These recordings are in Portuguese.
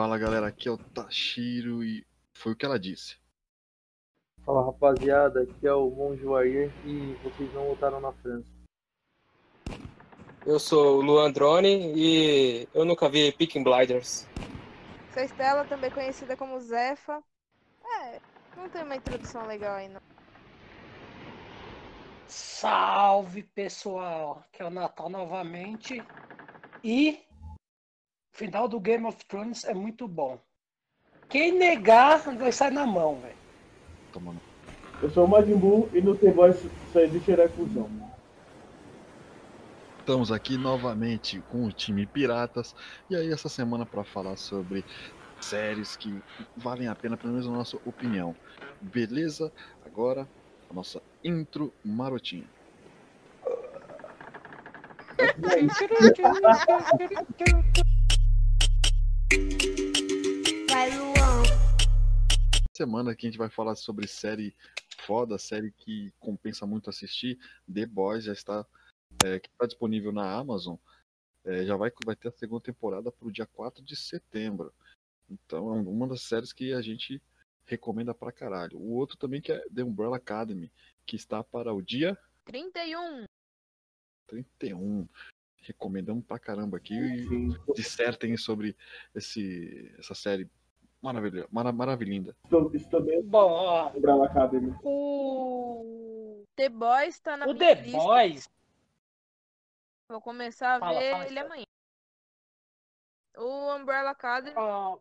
Fala galera, aqui é o Tashiro e foi o que ela disse. Fala rapaziada, aqui é o Monge Warrior e vocês não votaram na França. Eu sou o Luan Drone e eu nunca vi Picking Blinders. Sou Estela, também conhecida como Zefa. É, não tem uma introdução legal aí, não. Salve pessoal, que é o Natal novamente. E o final do Game of Thrones é muito bom. Quem negar vai sair na mão, velho. Eu sou o Majin Buu e no T-Boy saí de tirar cuzão. Estamos aqui novamente com o time Piratas e aí essa semana para falar sobre séries que valem a pena, pelo menos na nossa opinião. Beleza? Agora a nossa intro. Vai, Luan. Semana que a gente vai falar sobre série foda, série que compensa muito assistir. The Boys já está, é, que está disponível na Amazon. É, já vai, vai ter a segunda temporada para o dia 4 de setembro. Então é uma das séries que a gente recomenda pra caralho. O outro também que é The Umbrella Academy, que está para o dia 31. 31. Recomendamos pra caramba aqui e dissertem sobre esse, essa série maravilhosa, mara, maravilhinda. Estou bem Bom, ó, Umbrella Academy. O The Boys tá na o minha The lista. Boys, Vou começar a Fala, ver fala, ele Estela. amanhã. O Umbrella Academy ó,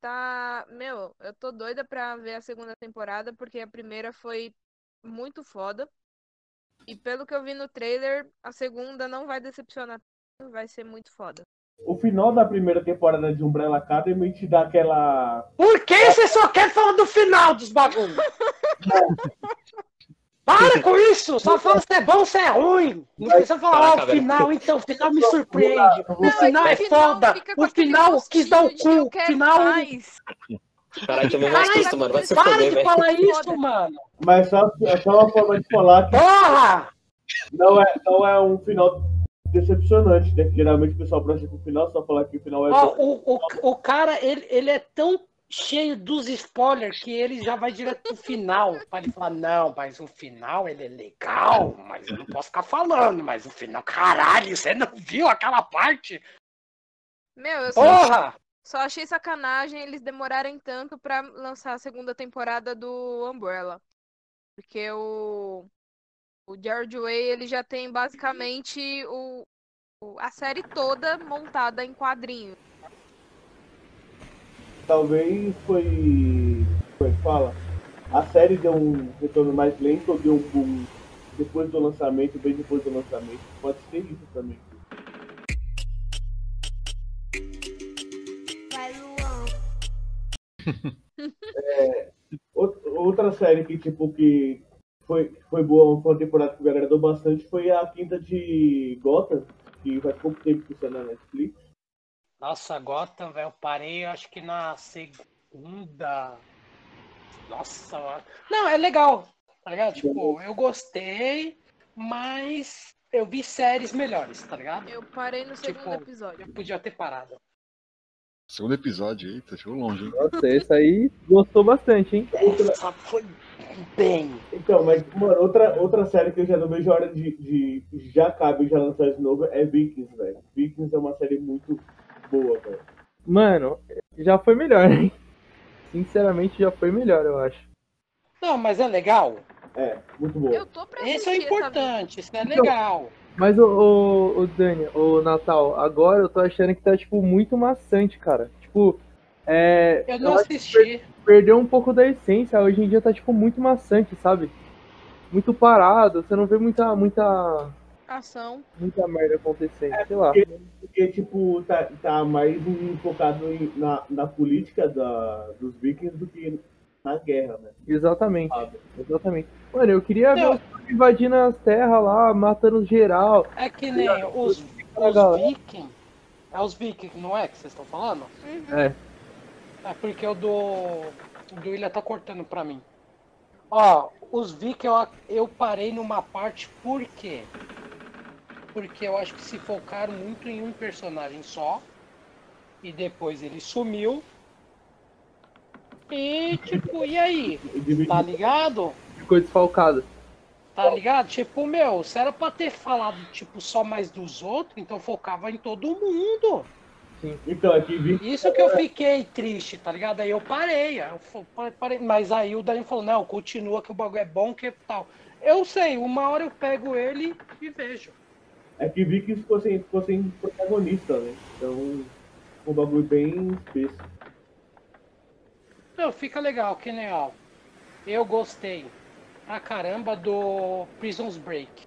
tá. Meu, eu tô doida pra ver a segunda temporada, porque a primeira foi muito foda. E pelo que eu vi no trailer, a segunda não vai decepcionar. Vai ser muito foda. O final da primeira temporada de Umbrella Academy te dá aquela. por que você só quer falar do final dos bagulhos? Para com isso! Só fala se é bom ou se é ruim! Não precisa falar ah, o final, então, o final me surpreende. O final é foda! fica com O final quis dar o cu! O final. mais. Caralho, mais Caralho, susto, mano. Vai se Para foder, de velho. falar isso, Foda. mano! Mas só, é só uma forma de falar que Porra! não é, não é um final decepcionante, né? Que geralmente o pessoal presta pro final, só falar que o final é Ó, bom. o, o, o cara, ele, ele é tão cheio dos spoilers que ele já vai direto pro final. Pra ele falar, não, mas o final ele é legal, mas eu não posso ficar falando, mas o final, caralho, você não viu aquela parte? Meu, eu só, Porra! só achei sacanagem eles demorarem tanto pra lançar a segunda temporada do Umbrella. Porque o. O George Way, ele já tem basicamente o, o- a série toda montada em quadrinhos. Talvez foi. Como é que fala? A série deu um retorno mais lento ou deu um boom depois do lançamento, bem depois do lançamento. Pode ser isso também. Out- Outra série que, tipo, que foi, foi boa, foi uma temporada que me agradou bastante, foi a quinta de Gotham, que faz pouco tempo que está na Netflix. Nossa, Gotham, velho, eu parei, eu acho que na segunda. Nossa, mano. Não, é legal, tá ligado? Tipo, eu gostei, mas eu vi séries melhores, tá ligado? Eu parei no segundo Tipo, episódio. Eu podia ter parado. Segundo episódio, eita, chegou longe, hein? Nossa, esse aí gostou bastante, hein? Essa foi bem. Então, mas, mano, outra, outra série que eu já não vejo a hora de, de já cabe já lançar de novo é Vikings, velho. Vikings é uma série muito boa, velho. Mano, já foi melhor, hein? Sinceramente, já foi melhor, eu acho. Não, mas é legal. É, muito boa. Eu tô pra Esse é essa importante, isso é Então, legal. Mas o, o, o Dani, o Natal, agora eu tô achando que tá, tipo, muito maçante, cara. Tipo, é. Eu não que assisti. perdeu um pouco da essência. Hoje em dia tá, tipo, muito maçante, sabe? Muito parado, você não vê muita, muita, ação. muita merda acontecendo, sei lá. Porque, porque, tipo, tá, tá mais focado em- na, na política da, dos Vikings do que na guerra, né? Exatamente, Sabe? exatamente. Mano, eu queria ver os invadindo as terras lá, matando geral. É que nem os, os vikings. É os vikings, não é que vocês estão falando? É. É porque o do. O do Ilha tá cortando pra mim. Ó, os Vic eu, eu parei numa parte por quê? Porque eu acho que se focaram muito em um personagem só. E depois ele sumiu. E tipo, e aí? Tá ligado? Ficou desfalcado. Tá ligado? Tipo, meu, se era pra ter falado, tipo, só mais dos outros, então focava em todo mundo. Então, aqui vi. Isso que eu fiquei triste, tá ligado? Aí eu parei, eu parei. Mas aí o Dani falou, não, continua que o bagulho é bom, que tal. Eu sei, uma hora eu pego ele e vejo. É que vi que ficou sem, ficou sem protagonista, né? Então, um bagulho bem espesso. Não, fica legal, que nem ó. Eu gostei pra caramba do Prison's Break.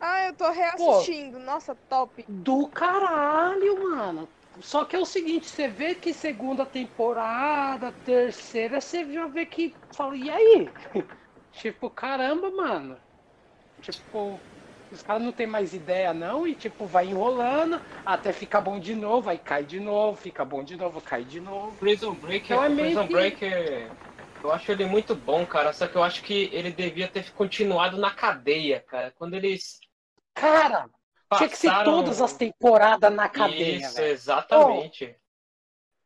Ah, eu tô reassistindo. Nossa, top. Do caralho, mano. Só que é o seguinte, você vê que segunda temporada, terceira, você já vê que fala, e aí? tipo, caramba, mano. Tipo, os caras não tem mais ideia não e tipo, vai enrolando até ficar bom de novo, aí cai de novo, fica bom de novo, cai de novo. Prison Break, Então é meio Prison que- Break é- eu acho ele muito bom, cara. Só que eu acho que ele devia ter continuado na cadeia, cara. Quando eles Cara, tinha que ser passaram- todas as temporadas na cadeia, Isso, velho. exatamente.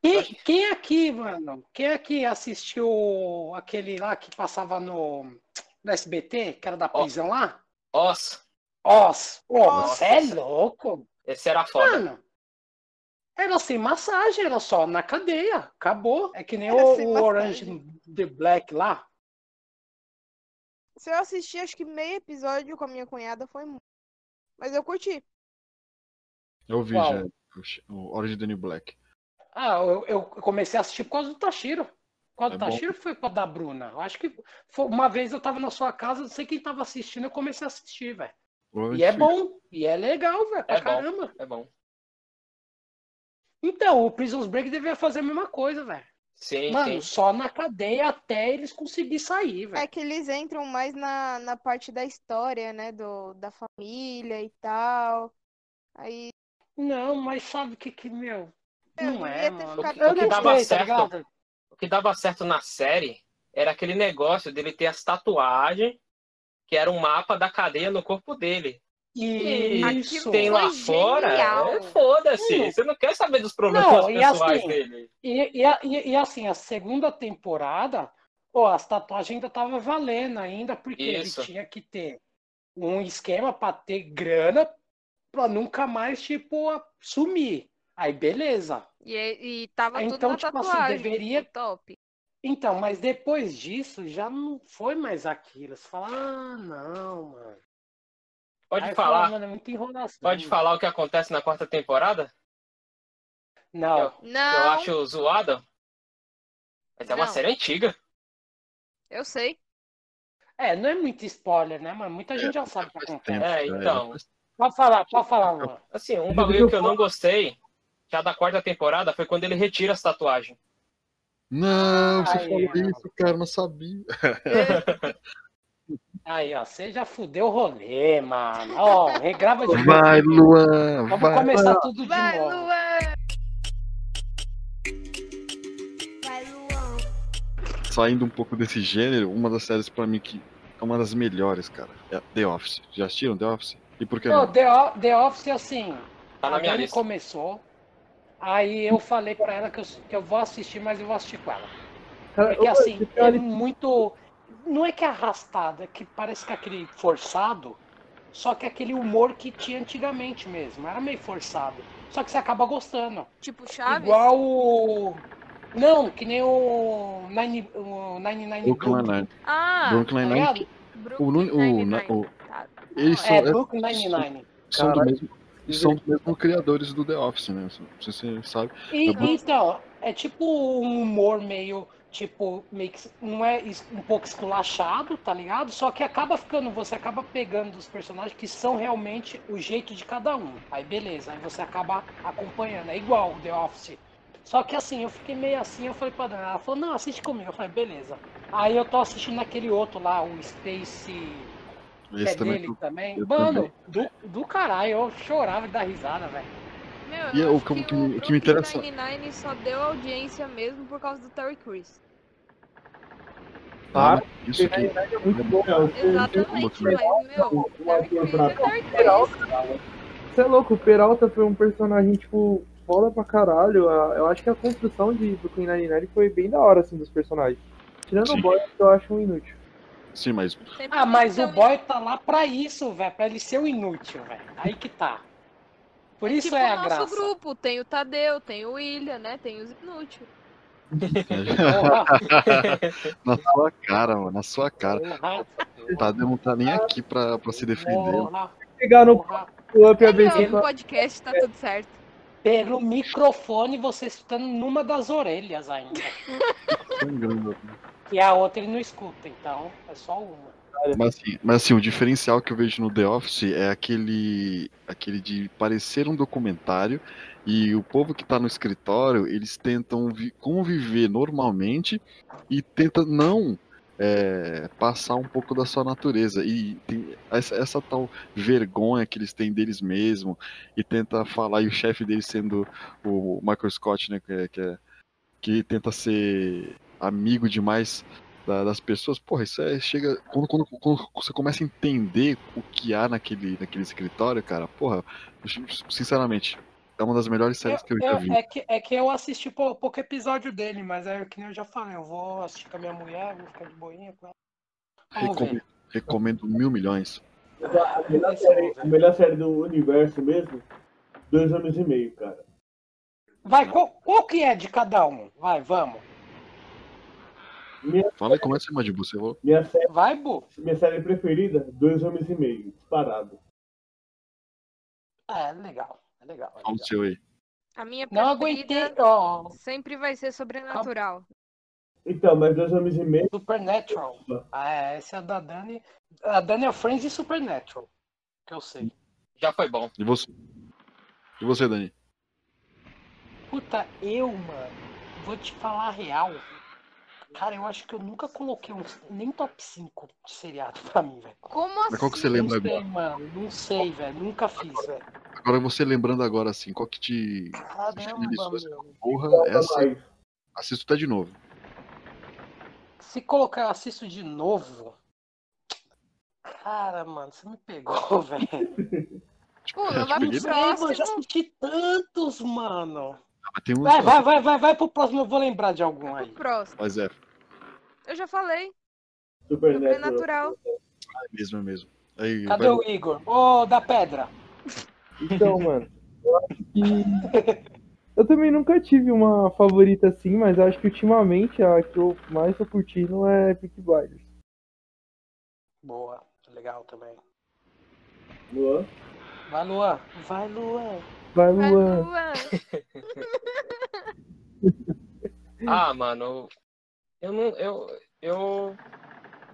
Quem, quem aqui, mano, quem aqui assistiu aquele lá que passava no, no SBT, que era da prisão lá? Nossa, Nossa. você é louco? esse era foda. Mano, era sem massagem, era só na cadeia. Acabou. É que nem Era o, o Orange the Black lá. Se eu assistir, acho que meio episódio com a minha cunhada foi muito. Mas eu curti. Eu vi Qual? já o Orange the New Black. Ah, eu, eu comecei a assistir por causa do Tashiro. Por causa É do bom. Tashiro foi por causa da Bruna. Eu acho que foi, uma vez eu tava na sua casa, não sei quem tava assistindo, eu comecei a assistir, velho. E é bom, e é legal, velho, pra É bom. caramba. É bom. Então, o Prison's Break devia fazer a mesma coisa, velho. Sim, Mano, sim. só na cadeia até eles conseguirem sair, É velho. que eles entram mais na, na parte da história, né? Do, da família e tal. Aí. Não, mas sabe o que que, meu? Eu Não é, mano. ficado Eu O que dava sei, tá certo- ligado? O que dava certo na série era aquele negócio dele ter as tatuagens, que era um mapa da cadeia no corpo dele. E Isso. tem lá fora, é, foda-se. Hum. Você não quer saber dos problemas Não, e pessoais assim, dele. E, e, e- e assim, a segunda temporada, pô, as tatuagens ainda tava valendo ainda, porque Isso. ele tinha que ter um esquema pra ter grana pra nunca mais, tipo, sumir. Aí, beleza. E, e tava Ah, tudo então, na tipo assim, tatuagem. deveria- tipo, top. Então, mas depois disso já não foi mais aquilo. Você fala, ah, não, mano. Pode Aí eu falar, falo, mano, é muita enrolação. pode falar o que acontece na quarta temporada? Não. Eu Não, acho zoado. Mas é uma Não. série antiga. eu sei. É, não é muito spoiler, né, mano? Muita gente já sabe o que acontece. tempo, É, então. faz- Pode falar, pode falar, mano. Assim, um bagulho eu que eu não gostei, já da quarta temporada, foi quando ele retira as tatuagens. Não, você Ai, falou mano. isso, cara, não sabia. Aí, ó, você já fudeu o rolê, mano. Ó, regrava de Vai, novo. Luan, Vamos vai. começar tudo de Vai, novo. Luan! Saindo um pouco desse gênero, uma das séries pra mim que é uma das melhores, cara, é The Office. Já assistiram The Office? E por que Não, não? The, O- The Office, assim, Tá na a minha lista. começou, aí eu falei pra ela que eu, que eu vou assistir, mas eu vou assistir com ela. Porque, assim, é muito... Não é que é arrastado, é que parece que é aquele forçado, só que é aquele humor que tinha antigamente mesmo. Era meio forçado. Só que você acaba gostando. Tipo, Chaves? Igual o... Não, que nem o... Nine, o 99 Brooklyn Brooklyn, Nine. Ah, Brooklyn tá Nine. Brooklyn O, o, o, Tá. eles são, É, é- Brooklyn Nine-Nine. são, do mesmo, são dos mesmos criadores do The Office, né? Não sei se você sabe. E, É então, é tipo um humor meio, tipo, meio que, não é um pouco esculachado, tá ligado? Só que acaba ficando, você acaba pegando dos personagens que são realmente o jeito de cada um. Aí beleza, aí você acaba acompanhando. É igual o The Office. Só que assim, eu fiquei meio assim, eu falei pra Dana, ela falou, não, assiste comigo. Eu falei, beleza. Aí eu tô assistindo aquele outro lá, o Space, Esse é também. dele também. eu Mano, do, do caralho, eu chorava de dar risada, velho. Meu, eu E é o acho que- que, o me- que me interessa- Nine-Nine só deu audiência mesmo por causa do Terry Crews. Ah, isso que É muito bom. Não, Exatamente, mas, meu, Place, Você é louco, o Peralta foi um personagem, tipo, foda pra caralho. A- Eu acho que a construção de, do Queen Nine foi bem da hora, assim, dos personagens. Tirando Sim. o boy, que eu acho um inútil. Sim, mas Ah, mas o boy tá lá pra isso, velho. Pra ele ser o inútil, velho. Aí que tá. Por ter- isso tipo é o a nosso graça. grupo, tem o Tadeu, tem o William, né? Tem os inúteis. Na sua cara, mano, na sua cara. O Tadeu não tá nem aqui pra, pra se defender. Pegar no up no podcast tá tudo certo. Pelo microfone você escutando numa das orelhas ainda. E a outra ele não escuta, então é só uma. Mas assim, mas assim, o diferencial que eu vejo no The Office é aquele, aquele de parecer um documentário e o povo que tá no escritório, eles tentam vi- conviver normalmente e tentam não é, passar um pouco da sua natureza. E essa, essa tal vergonha que eles têm deles mesmos e tenta falar, e o chefe deles sendo o Michael Scott, né, que, é- que, é- que tenta ser amigo demais da- das pessoas, porra, isso é, chega. Quando, quando, quando você começa a entender o que há naquele, naquele escritório, cara, porra, sinceramente, é uma das melhores séries que eu já Eu- vi. é, que, é que eu assisti pou- pouco episódio dele, mas é que nem eu já falei, eu vou assistir com a minha mulher, vou ficar de boinha com ela. Recomendo, recomendo mil milhões. A melhor, série, a melhor série do universo mesmo, dois homens e meio, cara. Vai, qual, qual que é de cada um? Vai, vamos. Minha, Fala aí, começa aí, Madibu, você minha, série, Vai, Bu. minha série preferida, dois homens e meio, disparado. É, legal. É legal. É o seu aí. A minha Não aguentei, ó. sempre vai ser sobrenatural. Então, mas dois homens e meio, Supernatural. Ah, é, essa é a da Dani. A Dani é Friends e Supernatural. Que eu sei. Já foi bom. E você? E você, Dani? Puta, eu, mano, vou te falar a real. Cara, eu acho que eu nunca coloquei um, nem top 5 de seriado pra mim, velho. Como assim? Mas qual que você Não lembra sei, agora? mano. Não sei, velho. Nunca fiz, velho. Agora você lembrando agora, assim, qual que te. Caramba, finalizou? meu. Porra, essa. mais. Assisto até de novo. Se colocar, eu assisto de novo. Cara, mano, você me pegou, velho. Pô, não te vai pro Não sei, mano, eu já assisti tantos, mano. Ah, mas tem um. Vai, vai, vai, vai, vai pro próximo, eu vou lembrar de algum aí. Pro próximo. Mas é, Eu já falei. Supernatural. Sobrenatural. é mesmo, é mesmo. Aí, Cadê vai- o Igor? Ô, da pedra. Então, mano, eu acho que. Eu também nunca tive uma favorita assim, mas acho que ultimamente a que eu mais tô curtindo é Peak Blinders. Boa, legal também. Luan. Vai, Luan. Vai, Luan. Vai, Luan. Ah, mano, eu não, eu, eu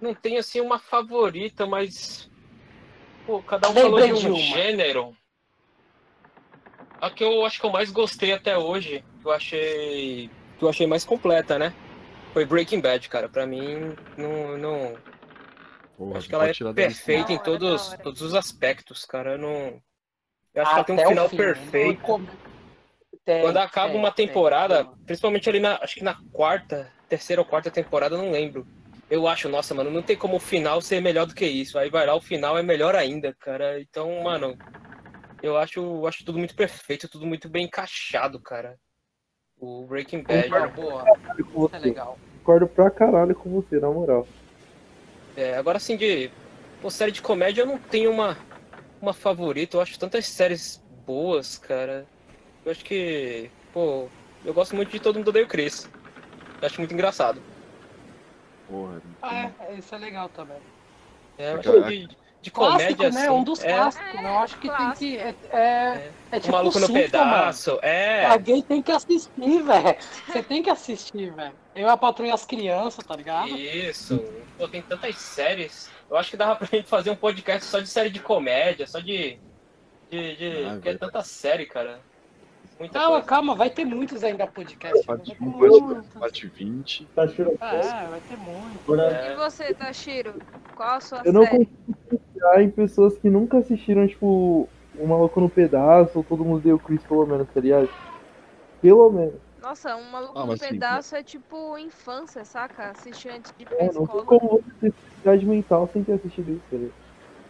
não tenho assim uma favorita, mas pô, cada um falou de um uma. gênero. A que eu acho que eu mais gostei até hoje, que eu achei, que eu achei mais completa, né? Foi Breaking Bad, cara. Pra mim, não, não Porra, acho que ela é da lista. perfeita em todos, todos os aspectos, cara. Eu não, eu acho que ela tem um Até final fim. perfeito. Tem, Quando acaba tem, uma tem, temporada, tem. principalmente ali na, acho que na quarta, terceira ou quarta temporada, eu não lembro. Eu acho, nossa, mano, não tem como o final ser melhor do que isso. Aí vai lá, o final é melhor ainda, cara. Então, mano, eu acho, acho tudo muito perfeito, tudo muito bem encaixado, cara. O Breaking Bad. Boa, boa. Concordo Isso é legal. Concordo pra caralho com você, na moral. É, agora assim, de pô, série de comédia, eu não tenho uma, uma favorita. Eu acho tantas séries boas, cara. Eu acho que, pô, eu gosto muito de Todo Mundo Odeia o Chris. Eu acho muito engraçado. Porra, Ah, é, isso é legal também. É, eu acho que de, de comédia, Clássico, né? assim, Um dos é, clássicos. né? Eu acho que tem que. É, é, é O tipo Maluco no Simpsons, mano. Pedaço, é. Alguém tem que assistir, velho. Você tem que assistir, velho. Eu a patrulha as crianças, tá ligado? Isso. Pô, tem tantas séries. Eu acho que dava pra gente fazer um podcast só de série de comédia, só de. de, de Ah, porque é tanta série, cara. Muita Calma, coisa. calma, vai ter muitos ainda podcast. parte Vai 1, ter parte, muitos. parte 20. Tá cheirando. Ah, é, vai ter muito. É. E você, Tashiro? Qual a sua Eu não série? consigo confiar em pessoas que nunca assistiram, tipo, O Maluco no Pedaço ou Todo Mundo Deu Chris, pelo menos, tá ligado? Pelo menos. Nossa, um maluco Ah, no mas sim, pedaço é tipo infância, saca? Assistir antes de ir pra É, não tem escola. como você ter felicidade mental sem ter assistido isso?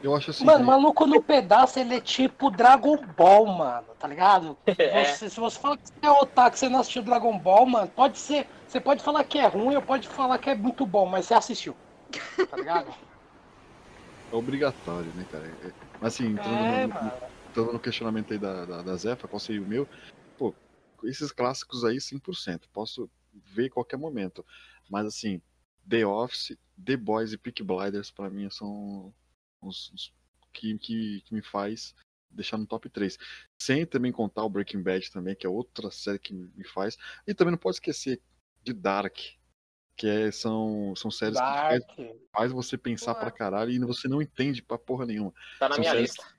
Eu acho assim. Mano, que- maluco no pedaço, ele é tipo Dragon Ball, mano, tá ligado? É. Você- se você fala que você é otaku, você não assistiu Dragon Ball, mano, pode ser. Você pode falar que é ruim, ou pode falar que é muito bom, mas você assistiu. Tá ligado? É obrigatório, né, cara? É- Mas assim, entrando, É, no, entrando no questionamento aí da, da, da Zefa, qual seria o meu? Esses clássicos aí, 100%. Posso ver em qualquer momento. Mas assim, The Office, The Boys e Peak Blinders, pra mim, são os, os que, que, que me faz deixar no top 3. Sem também contar o Breaking Bad também, que é outra série que me faz. E também não pode esquecer de Dark, que é, são, são séries que faz, Dark. faz você pensar Boa. pra caralho e você não entende pra porra nenhuma. Tá na São minha séries lista.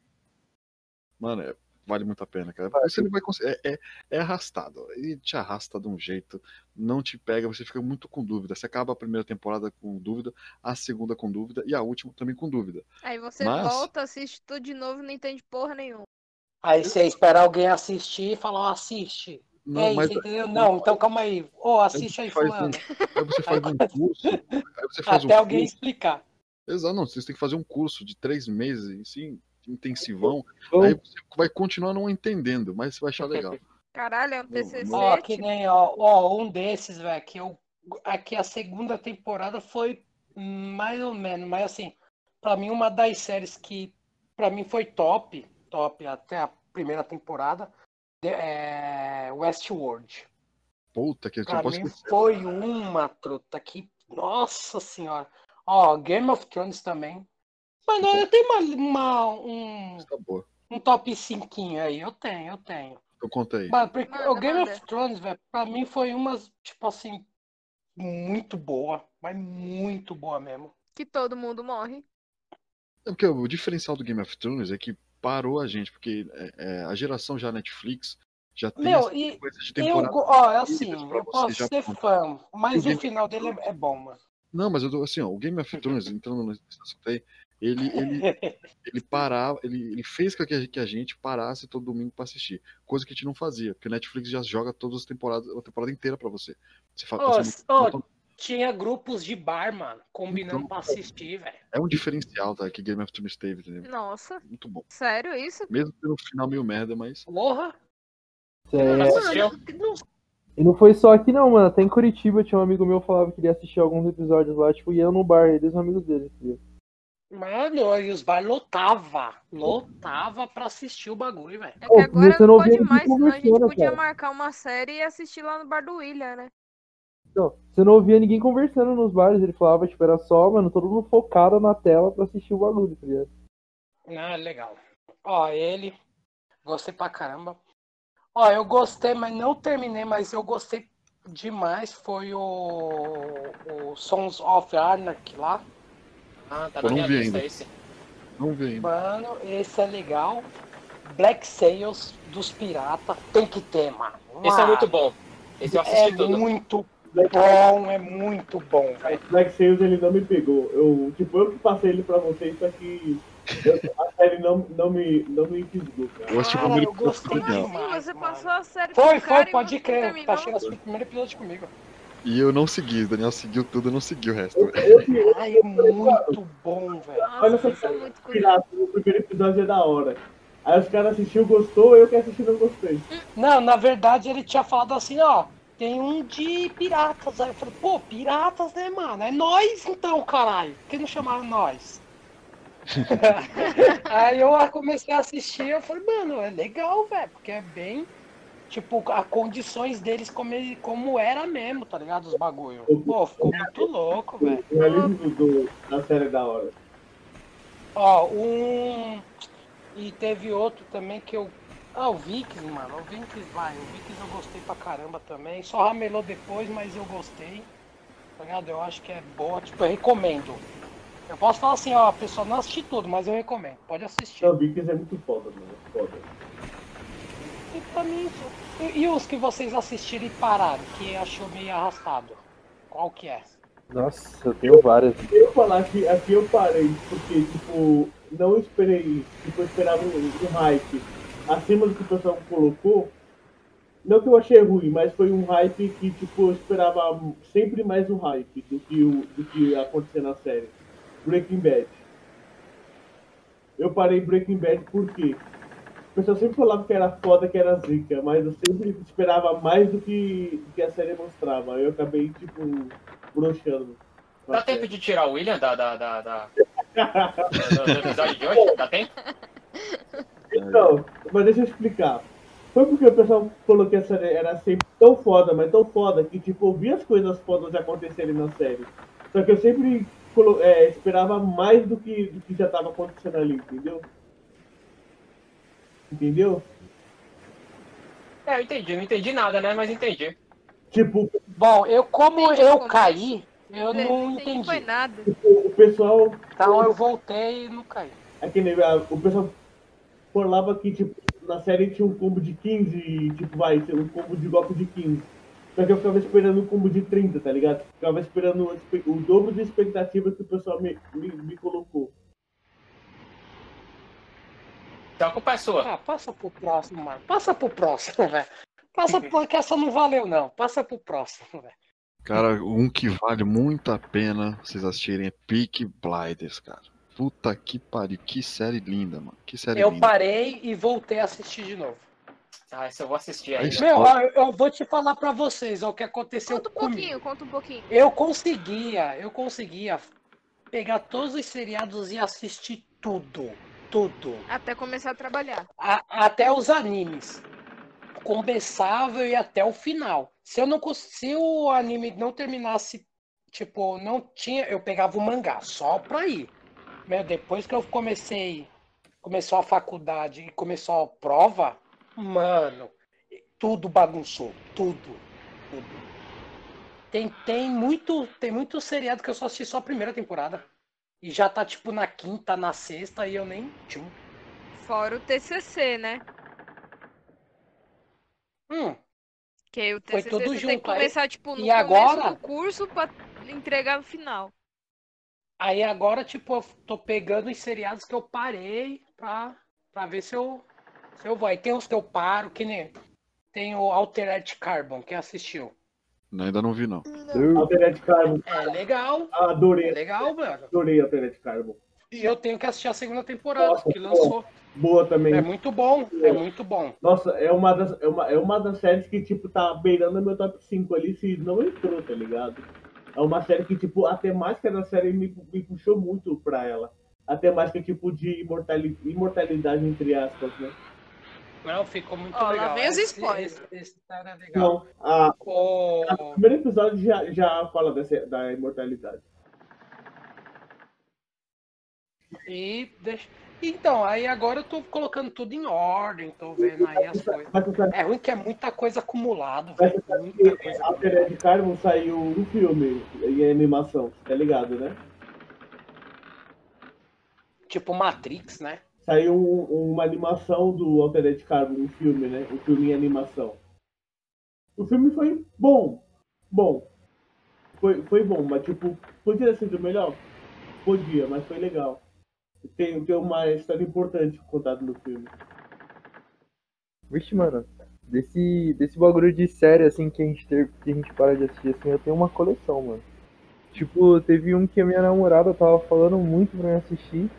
Mano, é- vale muito a pena, cara. Você não vai conseguir. É, é, é arrastado. E te arrasta de um jeito. Não te pega, você fica muito com dúvida. Você acaba a primeira temporada com dúvida, a segunda com dúvida e a última também com dúvida. Aí você Mas- volta, assiste tudo de novo e não entende porra nenhuma. Aí você espera alguém assistir e fala, ó, assiste. Não, é mas isso, entendeu? Não, então calma aí. Ô, assiste aí, faz um- fulano. aí você faz um curso. Aí você faz Até um alguém curso. explicar. Exato, não. Você tem que fazer um curso de três meses, assim, intensivão. Aí você vai continuar não entendendo, mas você vai achar legal. Caralho, é um TCC. Ó, que nem, ó, ó, um desses, velho, que eu. Aqui a segunda temporada foi mais ou menos, mas assim, pra mim uma das séries que pra mim foi top, top até a primeira temporada, é Westworld. Puta que eu Pra posso mim foi uma truta que. Nossa senhora. Ó, Game of Thrones também. Mano, eu tenho uma, uma- um, boa. um top 5 aí, eu tenho, eu tenho. Então conta aí. Mano, porque Manda, o Game manda. of Thrones, velho, pra mim foi uma, tipo assim, muito boa. Mas muito boa mesmo. Que todo mundo morre. É porque o diferencial do Game of Thrones é que parou a gente, porque é, é, a geração já Netflix já tem Meu, essa e coisa de eu, temporada. go- ó, é assim, eu posso já ser fã, mas o o final dele é, é bom, mano. Não, mas eu tô assim, ó, o Game of Thrones, entrando nesse assunto aí, ele, ele, ele parava, ele, ele fez com que a, que a gente parasse todo domingo pra assistir. Coisa que a gente não fazia, porque o Netflix já joga todas as temporadas, a temporada inteira pra você. Você fala, ó, não- Tinha grupos de bar, mano, combinando Então, pra assistir, velho. é um diferencial, tá? Que Game of Thrones teve, entendeu? Nossa, Muito bom. sério isso? Mesmo pelo final meio merda, mas. Porra! é? Não E não foi só aqui não, mano. Até em Curitiba tinha um amigo meu que falava que queria assistir alguns episódios lá, tipo, ia no bar, ele e os amigos dele. entendeu? Mano, e os bar lotava. Lotava pra assistir o bagulho, velho. É que agora não não ouvia pode mais, senão a gente podia cara. marcar uma série e assistir lá no bar do William, né? Então, você não ouvia ninguém conversando nos bares, ele falava, tipo, era só, mano, todo mundo focado na tela pra assistir o bagulho, tá ligado? Ah, legal. Ó, ele. Gostei pra caramba. Ó, eu gostei, mas não terminei, mas eu gostei demais. Foi o, o Sons of Anarchy lá. Ah, tá Eu não minha vi lista ainda. esse. Não vi ainda. Mano, esse é legal. Black Sails dos piratas. Tem que ter, mano. Esse é Mano, muito bom. Esse eu É assisti tudo. muito bom, é muito bom, velho. Black Sails ele não me pegou. Eu, tipo, eu que passei ele pra vocês, só que a série não, não, me, não me fisgou, cara. Eu assisti o Cara, eu gostei demais, Você mano. passou a série Foi, foi, pode crer. Tá chegando o primeiro episódio comigo. E eu não segui, o Daniel seguiu tudo, eu não segui o resto. Eu, eu, Ai, é muito bom, velho. Olha só, é muito curioso. pirata, o primeiro episódio é da hora. Aí os caras assistiram, gostou, eu que assisti não gostei. Não, na verdade ele tinha falado assim, ó. Tem um de piratas. Aí eu falei, pô, piratas, né, mano? É nós então, caralho. Por que não chamaram nós? Aí eu comecei a assistir, eu falei, mano, é legal, velho, porque é bem, tipo, as condições deles como, ele- como era mesmo, tá ligado? Os bagulho. Pô, ficou muito louco, velho. O realismo do, da série da hora. Ó, um. E teve outro também que eu. Ah, o Vikings, mano. O Vikings vai. O Vikings eu gostei pra caramba também. Só ramelou depois, mas eu gostei. Tá ligado? Eu acho que é boa. Tipo, eu recomendo. Eu posso falar assim, ó, a pessoa não assistir tudo, mas eu recomendo. Pode assistir. Não, Vikings é muito foda, mano. Foda. E pra mim. E, e os que vocês assistiram e pararam, que achou meio arrastado? Qual que é? Nossa, eu tenho várias. Eu falar que aqui eu parei, porque, tipo, não esperei, tipo, eu esperava um, um hype acima do que o pessoal colocou. não que eu achei ruim, mas foi um hype que, tipo, eu esperava sempre mais o hype do que, o, do que acontecer na série. Breaking Bad. Eu parei Breaking Bad porque o pessoal sempre falava que era foda, que era zica, mas eu sempre esperava mais do que, do que a série mostrava. Eu acabei, tipo, broxando. Dá tempo de tirar o William da, da, da, da- do, episódio de hoje? Dá tempo? Então, mas deixa eu explicar. Foi porque o pessoal falou que a série era sempre tão foda, mas tão foda, que tipo, eu vi as coisas fodas acontecerem na série. Só que eu sempre é, esperava mais do que, do que já estava acontecendo ali, entendeu? Entendeu? É, eu entendi. Não entendi nada, né? Mas entendi. Tipo, Bom, eu como Entendi eu como caí, eu Não não entendi, foi nada. o pessoal. Então eu voltei e não caí. É que a- o pessoal falava que tipo, na série tinha um combo de 15, e, tipo, vai, um combo de golpe de 15. Só que eu ficava esperando um combo de 30, tá ligado? Ficava esperando o espe- o dobro de expectativa que o pessoal me, me, me colocou. Então a culpa é sua. Ah, passa pro próximo, mano. Passa pro próximo, velho. Passa porque essa não valeu, não. Passa pro próximo, velho. Cara, um que vale muito a pena vocês assistirem é Peak Blinders, cara. Puta que pariu, que série linda, mano. Que série Eu linda. parei e voltei a assistir de novo. Ah, esse eu vou assistir Aí. Meu, ó, eu, eu vou te falar pra vocês ó, o que aconteceu Conta um comigo. pouquinho, conta um pouquinho. Eu conseguia, eu conseguia pegar todos os seriados e assistir tudo. Tudo. Até começar a trabalhar. A- até os animes. Começava e até o final. Se eu não se o anime não terminasse, tipo, não tinha, eu pegava o mangá só pra ir. Meu, depois que eu comecei, começou a faculdade e começou a prova, mano, tudo bagunçou, tudo, tudo. Tem, tem muito, tem muito seriado que eu só assisti só a primeira temporada. E já tá tipo na quinta, na sexta e eu nem tchum. Fora o TCC, né? Hum, Que o Foi TCC tudo você tem que junto, aí- começar, tipo, no e agora? do curso pra entregar no final. Aí agora, tipo, eu tô pegando os seriados que eu parei pra, pra ver se eu, se eu vou. Aí tem os que eu paro, que nem. Tem o Altered Carbon, quem assistiu? Não, ainda não vi, não. Altered Carbon, É legal, é adorei, legal, mano. adorei Altered Carbon. E eu tenho que assistir a segunda temporada, Nossa, que lançou. Boa também. É muito bom, é muito bom. Nossa, é uma, das, é, uma, é uma das séries que, tipo, tá beirando meu top 5 ali, se não entrou, tá ligado? É uma série que, tipo, a temática da série me, me puxou muito pra ela. A temática, tipo, de imortali imortalidade, entre aspas, né? Não, ficou muito lá legal. vem os Esse- spoilers. Esse, esse cara é legal. Então, a, O... o primeiro episódio já, já fala dessa, da imortalidade. E deixa... Então, aí agora eu tô colocando tudo em ordem, tô vendo aí as coisas. É ruim que é muita coisa acumulada, velho. coisa Altered Carbon saiu um filme em animação, tá ligado, né? Tipo Matrix, né? Saiu um- uma animação do Altered Carbon, um filme, né? Um filme em animação. O filme foi bom. Bom. Foi, foi bom, mas tipo, podia ter sido melhor? Podia, mas foi legal. Tem, tem uma história importante contada no filme. Vixe, mano, desse, desse bagulho de série, assim, que a gente ter, que a gente para de assistir, assim, eu tenho uma coleção, mano. Tipo, teve um que a minha namorada tava falando muito pra mim assistir,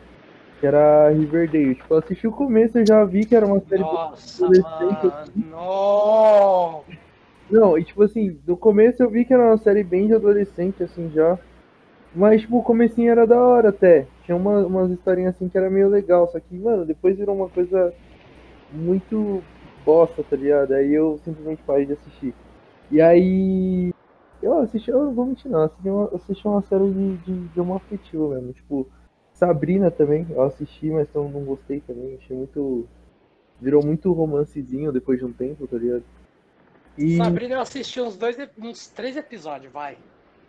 que era Riverdale. Tipo, eu assisti o começo, eu já vi que era uma série... Nossa, adolescente. Não. Não, e tipo assim, no começo eu vi que era uma série bem de adolescente, assim, já. Mas, tipo, o comecinho era da hora até. Tinha uma, umas historinhas assim que era meio legal. Só que, mano, depois virou uma coisa muito bosta, tá ligado? Aí eu simplesmente parei de assistir. E aí. Eu assisti, eu não vou mentir não, assisti uma, assisti uma série de, de, de uma afetiva mesmo. Tipo, Sabrina também, eu assisti, mas eu não gostei também. Achei muito. Virou muito romancezinho depois de um tempo, tá ligado? E, Sabrina, eu assisti uns dois, uns três episódios, vai.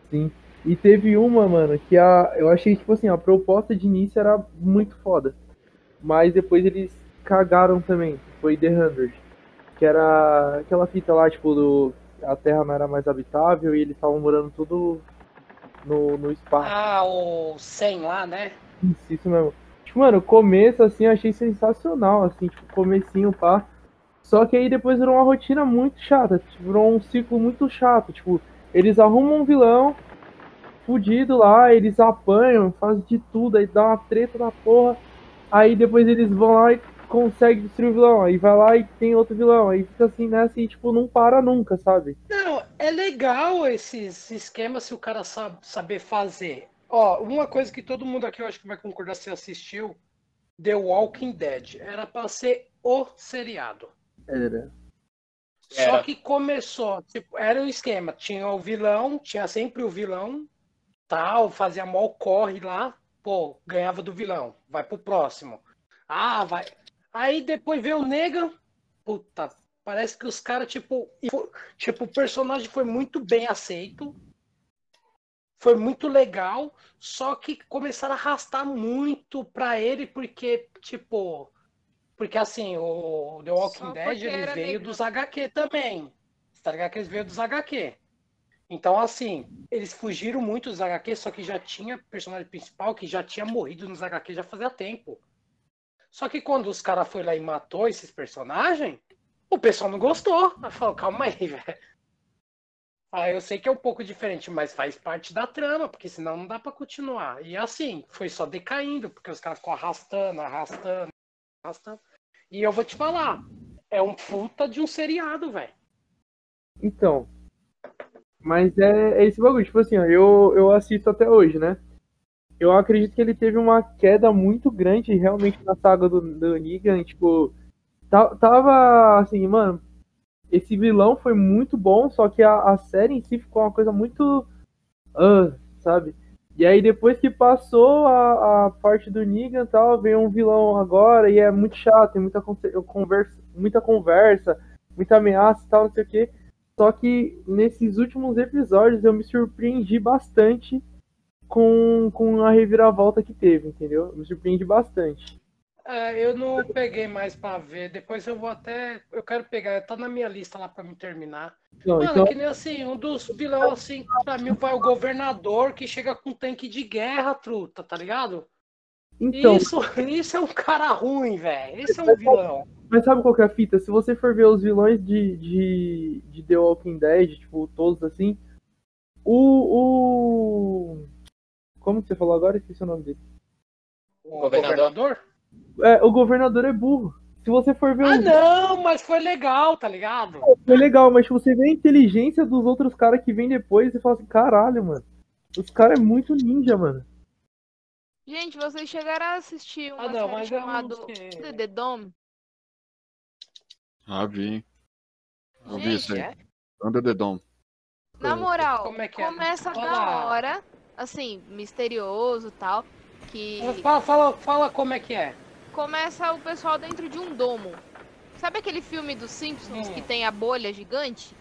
sim. E teve uma, mano, que a, eu achei, tipo assim, a proposta de início era muito foda. Mas depois eles cagaram também. Foi The Hundred. Que era aquela fita lá, tipo, do. A Terra não era mais habitável e eles estavam morando tudo no, no espaço. Ah, o 100 lá, né? Isso, mesmo. Tipo, mano, o começo, assim, eu achei sensacional, assim, tipo, comecinho, pá. Só que aí depois virou uma rotina muito chata, tipo, virou um ciclo muito chato. Tipo, eles arrumam um vilão fudido lá, eles apanham, fazem de tudo, aí dá uma treta da porra. Aí depois eles vão lá e conseguem destruir o vilão. Aí vai lá e tem outro vilão. Aí fica assim nessa e tipo, não para nunca, sabe? Não, é legal esses esquemas se o cara sabe, saber fazer. Ó, uma coisa que todo mundo aqui eu acho que vai concordar se assistiu, The Walking Dead. Era pra ser o seriado. Era. Só Era. que começou, tipo, era o esquema. Tinha o vilão, tinha sempre o vilão, tal, fazia mal corre lá, pô, ganhava do vilão, vai pro próximo. Ah, vai. Aí depois veio o Negan, puta, parece que os caras, tipo, tipo, o personagem foi muito bem aceito, foi muito legal, só que começaram a arrastar muito pra ele, porque, tipo, porque assim, o The Walking Só Dead ele veio dos HQ também. Tá ligado que eles veio dos HQ. Então, assim, eles fugiram muito dos HQ, só que já tinha personagem principal que já tinha morrido nos HQ já fazia tempo. Só que quando os caras foram lá e matou esses personagens, o pessoal não gostou. Aí falou, calma aí, velho. Ah, eu sei que é um pouco diferente, mas faz parte da trama, porque senão não dá pra continuar. E assim, foi só decaindo, porque os caras ficam arrastando, arrastando, arrastando. E eu vou te falar, é um puta de um seriado, velho. Então. Mas é, é esse bagulho, tipo assim, ó, eu, eu assisto até hoje, né? Eu acredito que ele teve uma queda muito grande realmente na saga do, do Negan, tipo, ta- tava assim, mano, esse vilão foi muito bom, só que a, a série em si ficou uma coisa muito. ah, sabe? E aí depois que passou a, a parte do Negan e tal, veio um vilão agora e é muito chato, tem muita conversa, muita conversa, muita ameaça e tal, não sei o quê. Só que nesses últimos episódios eu me surpreendi bastante com, com a reviravolta que teve, entendeu? Eu me surpreendi bastante. É, eu não peguei mais pra ver. Depois eu vou até. Eu quero pegar, tá na minha lista lá pra me terminar. Não, Mano, então, que nem assim, um dos vilões, assim, pra mim vai o governador que chega com tanque de guerra, truta, tá ligado? então Isso, isso é um cara ruim, velho. Esse é um vilão. mas sabe qual que é a fita? Se você for ver os vilões de, de, de The Walking Dead, tipo, todos assim, o, o. Como que você falou agora? Esqueci o nome dele. O Governador. governador? É, o governador é burro. Se você for ver Ah, os não, mas foi legal, tá ligado? foi legal, mas se você vê a inteligência dos outros caras que vêm depois, você fala assim, caralho, mano. Os caras é muito ninja, mano. Gente, vocês chegaram a assistir uma Ah, não, série não chamada. The, The Dome? Ah, vi. Eu vi isso aí. É? Under the Dome. Na moral, Como é que é? começa Fala. da hora, assim, misterioso e tal, que Fala, fala, fala como é que é. Começa o pessoal dentro de um domo. Sabe aquele filme dos Simpsons Hum. que tem a bolha gigante?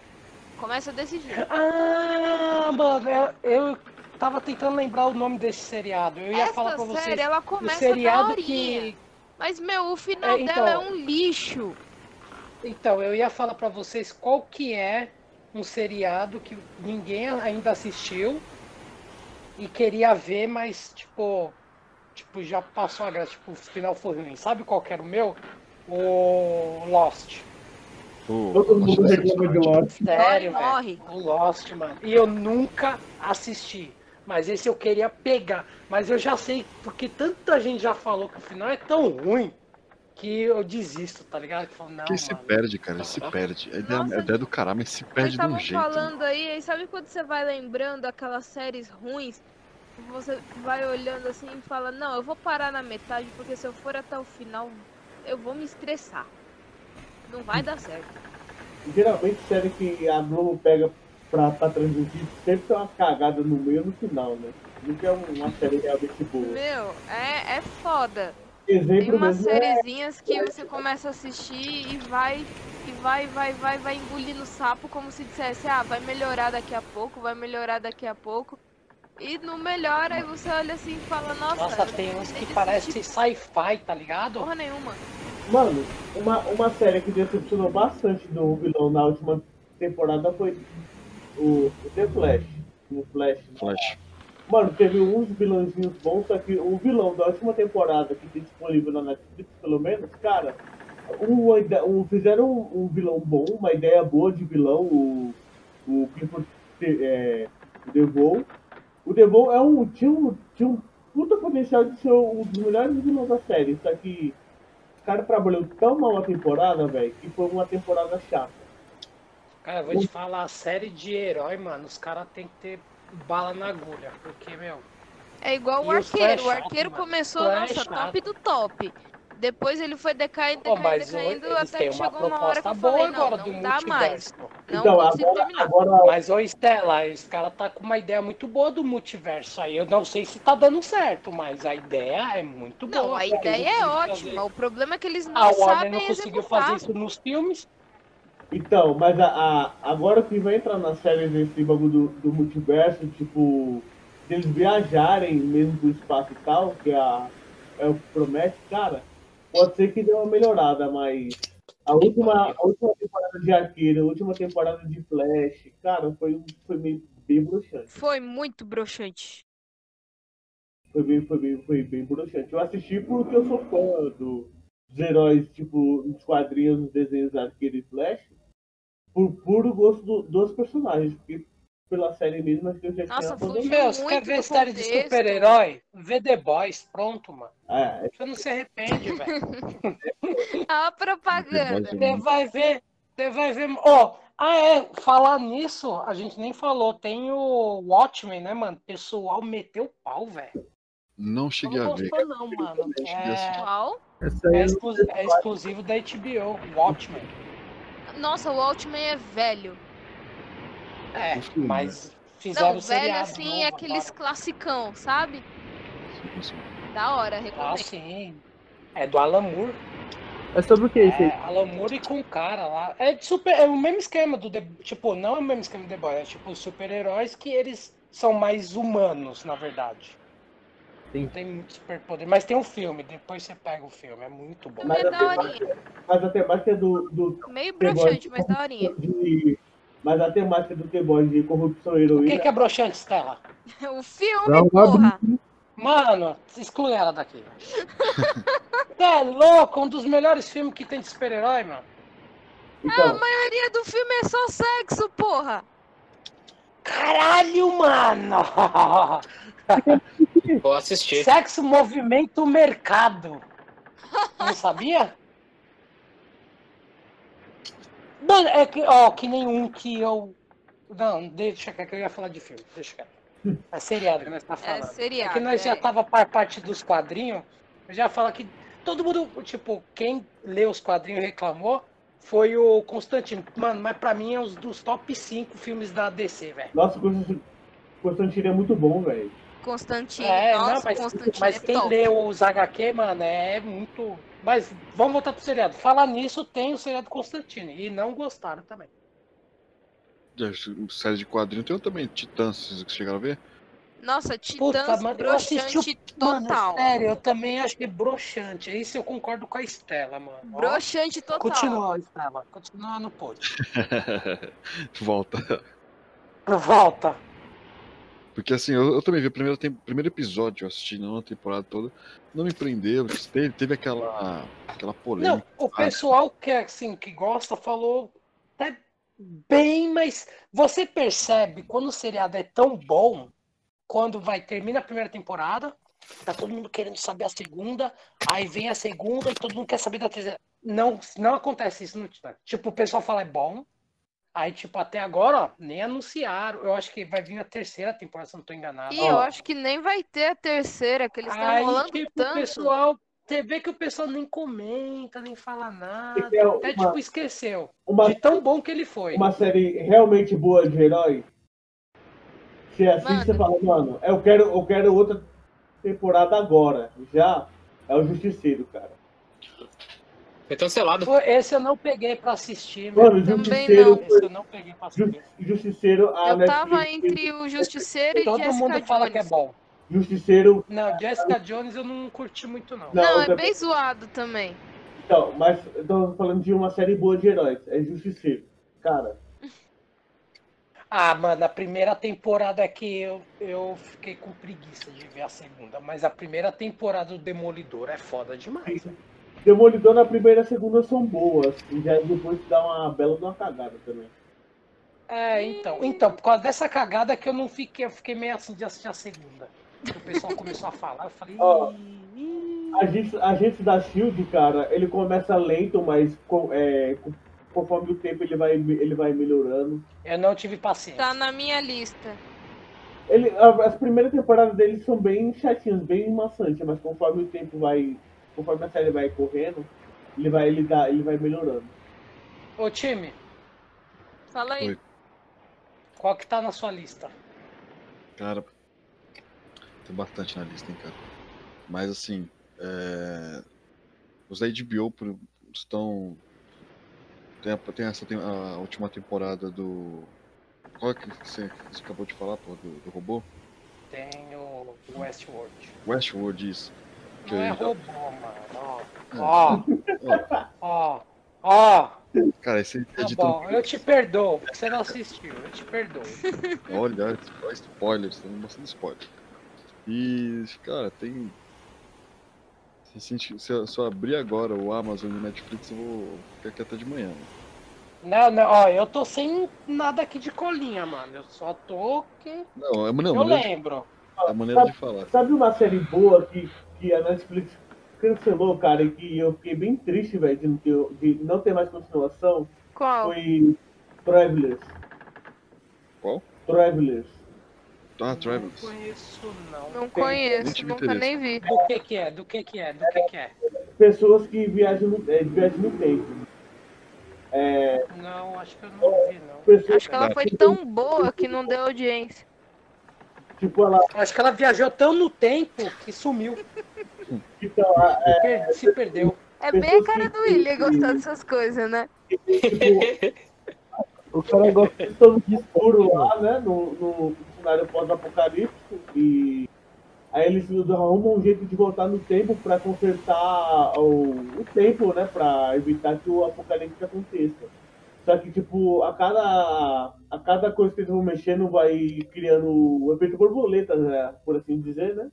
Começa desse jeito. Ah, mano, eu, tava tentando lembrar o nome desse seriado. Eu ia falar pra Essa vocês. série, ela começa seriado que. Mas, meu, o final É, então- dela é um lixo. Então, eu ia falar pra vocês qual que é um seriado que ninguém ainda assistiu e queria ver, mas tipo, tipo já passou a graça, tipo, o final foi ruim. Sabe qual que era o meu? O Lost. Todo mundo reclama de Lost. Sério, morre. velho. O Lost, mano. E eu nunca assisti. Mas esse eu queria pegar. Mas eu já sei, porque tanta gente já falou que o final é tão ruim que eu desisto, tá ligado? Que eu falo, não, Porque se mano. perde, cara, ele se perde. A ideia, Nossa. a ideia do caralho, mas se perde de um jeito. né? falando aí, aí sabe quando você vai lembrando aquelas séries ruins? Você vai olhando assim e fala, não, eu vou parar na metade, porque se eu for até o final, eu vou me estressar. Não vai dar certo. Geralmente série que a Globo pega pra, pra transmitir sempre tem uma cagada no meio e no final, né? Nunca é uma série realmente boa. Meu, é, é foda. Exemplo Tem umas é sériezinhas que você começa a assistir e vai, e vai, vai, vai, vai engolindo sapo como se dissesse, ah, vai melhorar daqui a pouco, vai melhorar daqui a pouco. E não melhora, aí você olha assim e fala, nossa, Nossa, tem uns que parece sci-fi, tá ligado? porra nenhuma. Mano, uma, uma série que decepcionou bastante do vilão na última temporada foi o, o The Flash. O Flash. Flash. Mano, teve uns vilãozinhos bons, só que o vilão da última temporada que tem disponível na Netflix, pelo menos, cara, uma ide- um- fizeram um, um vilão bom, uma ideia boa de vilão, o, o Clifford é, o Devon. O Devon é um, tinha, um, tinha um puta potencial de ser um dos melhores vilões da série, só que o cara trabalhou tão mal a temporada, velho, que foi uma temporada chata. Cara, eu vou te falar, a série de herói, mano, os caras tem que ter bala na agulha, porque, meu, É igual o E o arqueiro. O chato, arqueiro mano. começou, Flash nossa, chato. top do top. Depois ele foi decaindo, decaindo, mas decaindo, eles até que uma chegou uma hora que eu boa falei, não, agora não do dá mais. multiverso. Não então, consigo agora, terminar. agora Mas, ô Stella, esse cara tá com uma ideia muito boa do multiverso aí. Eu não sei se tá dando certo, mas a ideia é muito boa. Não, a ideia eles é ótima. fazer- O problema é que eles não A sabem não conseguiu executar. fazer isso nos filmes. Então, mas a, a- agora que vai entrar na série desse bagulho do, do multiverso, tipo, deles viajarem mesmo pro espaço e tal, que a, é o que promete, cara, pode ser que dê uma melhorada, mas a última, a última temporada de Arqueiro, a última temporada de Flash, cara, foi, foi meio bem bruxante. Foi muito broxante. Foi bem, foi bem, foi bem bruxante. Eu assisti porque eu sou fã do, dos heróis, tipo, nos quadrinhos, nos desenhos Arqueiro e Flash, por puro gosto do- dos personagens, porque pela série mesmo acho que eu já Nossa, tinha. Meu, você quer ver série de super-herói? Vê The Boys, pronto, mano. É, Você não se arrepende, velho. A propaganda. Você vai ver, você vai ver. Ó, ah, é, falar nisso, a gente nem falou. Tem o Watchmen, né, mano? Pessoal meteu o pau, velho. Não cheguei Não a ver. gostou, não, mano. a É, assistir. Qual? É, exclu- é exclusivo da HBO, Watchmen. Nossa, o Altman é velho. É, O filme, mas fizeram Não, velho assim novo é aqueles agora. classicão, sabe? Sim, sim. Da hora, Ah, recomendo. sim. É do Alan Moore. É sobre o que isso aí? É, Alan Moore e com o cara lá. É, super, é o mesmo esquema do The, Tipo, não é o mesmo esquema do The Boys, é tipo super-heróis que eles são mais humanos, na verdade. Sim. Não tem muito superpoder. Mas tem um filme, depois você pega o filme, é muito bom. mas, É a daorinha. temática, mas a temática do, do Meio broxante, mas daorinha. de, mas a temática do The Boys de corrupção e O heroína, que, que é broxante, Stella? O filme, uma porra. Mano, exclui ela daqui. Você é louco, um dos melhores filmes que tem de super-herói, mano. então, A maioria do filme é só sexo, porra. Caralho, mano! Vou assistir. Sexo, movimento, mercado. Não sabia? Mano, é que, ó, que nem um que eu. Não, deixa que eu ia falar de filme. Deixa quieto. É seriado que nós tá É falando. É seriado. que nós já é. tava par parte dos quadrinhos. Eu já falo que todo mundo, tipo, quem leu os quadrinhos e reclamou foi o Constantino. Mano, mas pra mim é um dos top 5 filmes da DC, velho. nossa, Constantino Constantino é muito bom, velho. Constantino. É, Nossa, não, mas, Constantino mas é quem top. leu os HQ, mano, é muito. Mas vamos voltar pro seriado. Falar nisso, tem o seriado Constantine. E não gostaram também. Já, Série de quadrinho tem também Titãs, vocês chegaram a ver? Nossa, Puta, Titãs mano, eu assisti broxante o. Mano, total. sério, eu também achei broxante. Isso eu concordo com a Estela, mano. Ó, Broxante total. Continua, Estela. Continua no pod. Volta. Volta. Porque assim, eu, eu também vi o primeiro, tem, primeiro episódio, eu assisti não a temporada toda, não me prendeu, teve, teve aquela, aquela Não, polêmica. o pessoal que assim que gosta falou até bem, mas você percebe quando o seriado é tão bom, quando vai termina a primeira temporada, tá todo mundo querendo saber a segunda, aí vem a segunda e todo mundo quer saber da terceira. Não, não acontece isso no Titã. Tipo, o pessoal fala é bom, aí tipo até agora, ó, nem anunciaram. Eu acho que vai vir a terceira temporada, se eu não tô enganado. E Ó. eu acho que nem vai ter a terceira, que eles estão Aí, enrolando tipo, o tanto. pessoal, você vê que o pessoal nem comenta, nem fala nada, É uma- até tipo esqueceu. Uma, De tão bom que ele foi. uma série realmente boa de herói. Você assiste e Mano. fala, mano, eu quero, eu quero outra temporada agora. Já é o Justiceiro, cara. Foi cancelado. Foi- Esse eu não peguei pra assistir. Mano, Justiceiro não. foi. Esse eu não peguei pra assistir. Ju- Justiceiro, a Eu tava Netflix- entre o Justiceiro e Todo Jessica mundo fala Jones. que é bom. Justiceiro. Não, Jessica Jones eu não curti muito, não. Não, Não, é também- bem zoado também. Então, mas eu tô falando de uma série boa de heróis. É Justiceiro. Cara, Ah, mano, a primeira temporada que eu, eu fiquei com preguiça de ver a segunda, mas a primeira temporada do Demolidor é foda demais. velho. Demolidor na primeira e segunda são boas. E já depois dá uma bela de uma cagada também. É, então. Então, por causa dessa cagada que eu não fiquei, eu fiquei meio assim de assistir a segunda. O pessoal começou a falar, eu falei. Ó. "Ih, Agente, agente da Shield, cara, ele começa lento, mas com- é, conforme o tempo ele vai, ele vai melhorando. Eu não tive paciência. Tá na minha lista. Ele, a- as primeiras temporadas dele são bem chatinhas, bem maçantes, mas conforme o tempo vai. Conforme a série vai correndo, ele vai, ele dá, ele vai melhorando. Ô time, Fala aí. Oi. qual que tá na sua lista? Cara, tem bastante na lista, hein, cara. Mas assim, é... os da HBO estão. Tem, a- tem essa tem a última temporada do. Qual é que você, você acabou de falar, pô, do, do robô? Tem o Westworld. Westworld, isso. Não é robô, mano. Ó, É. ó, Ó, ó, cara, esse Tá editor. bom, eu te perdoo. Você não assistiu, eu te perdoo. Olha, olha spoilers, tem bastante spoiler. E, cara, tem. Se, se, se eu, se eu abrir agora o Amazon e o Netflix, eu vou ficar aqui até de manhã. né? Não, não, ó, eu tô sem nada aqui de colinha, mano. Eu só tô que. Não, é, não, eu de, lembro. é a maneira de falar. Sabe uma série boa que, que a Netflix cancelou, cara, e que eu fiquei bem triste, velho, de, não ter- de não ter mais continuação? Qual? Foi Travelers. Qual? Travelers. Ah, Não Travis. conheço, não. Não Tem- conheço, nunca interesse. nem vi. Do que que é? Do que que é? Do que que é? Pessoas que viajam no, é, viajam no tempo. É, Não, acho que eu não vi, não. pessoas, Acho que ela foi tão boa que não deu audiência. Tipo, ela Acho que ela viajou tão no tempo que sumiu. lá, é, se perdeu. É bem a cara do William gostar dessas coisas, né? tipo, O cara gosta estão no escuro lá, né, no, no cenário pós-apocalíptico, e aí eles arrumam um jeito de voltar no tempo pra consertar o, o tempo, né, pra evitar que o apocalipse aconteça. Só que, tipo, a cada, a cada coisa que eles vão mexendo vai criando o efeito borboleta, né, por assim dizer, né?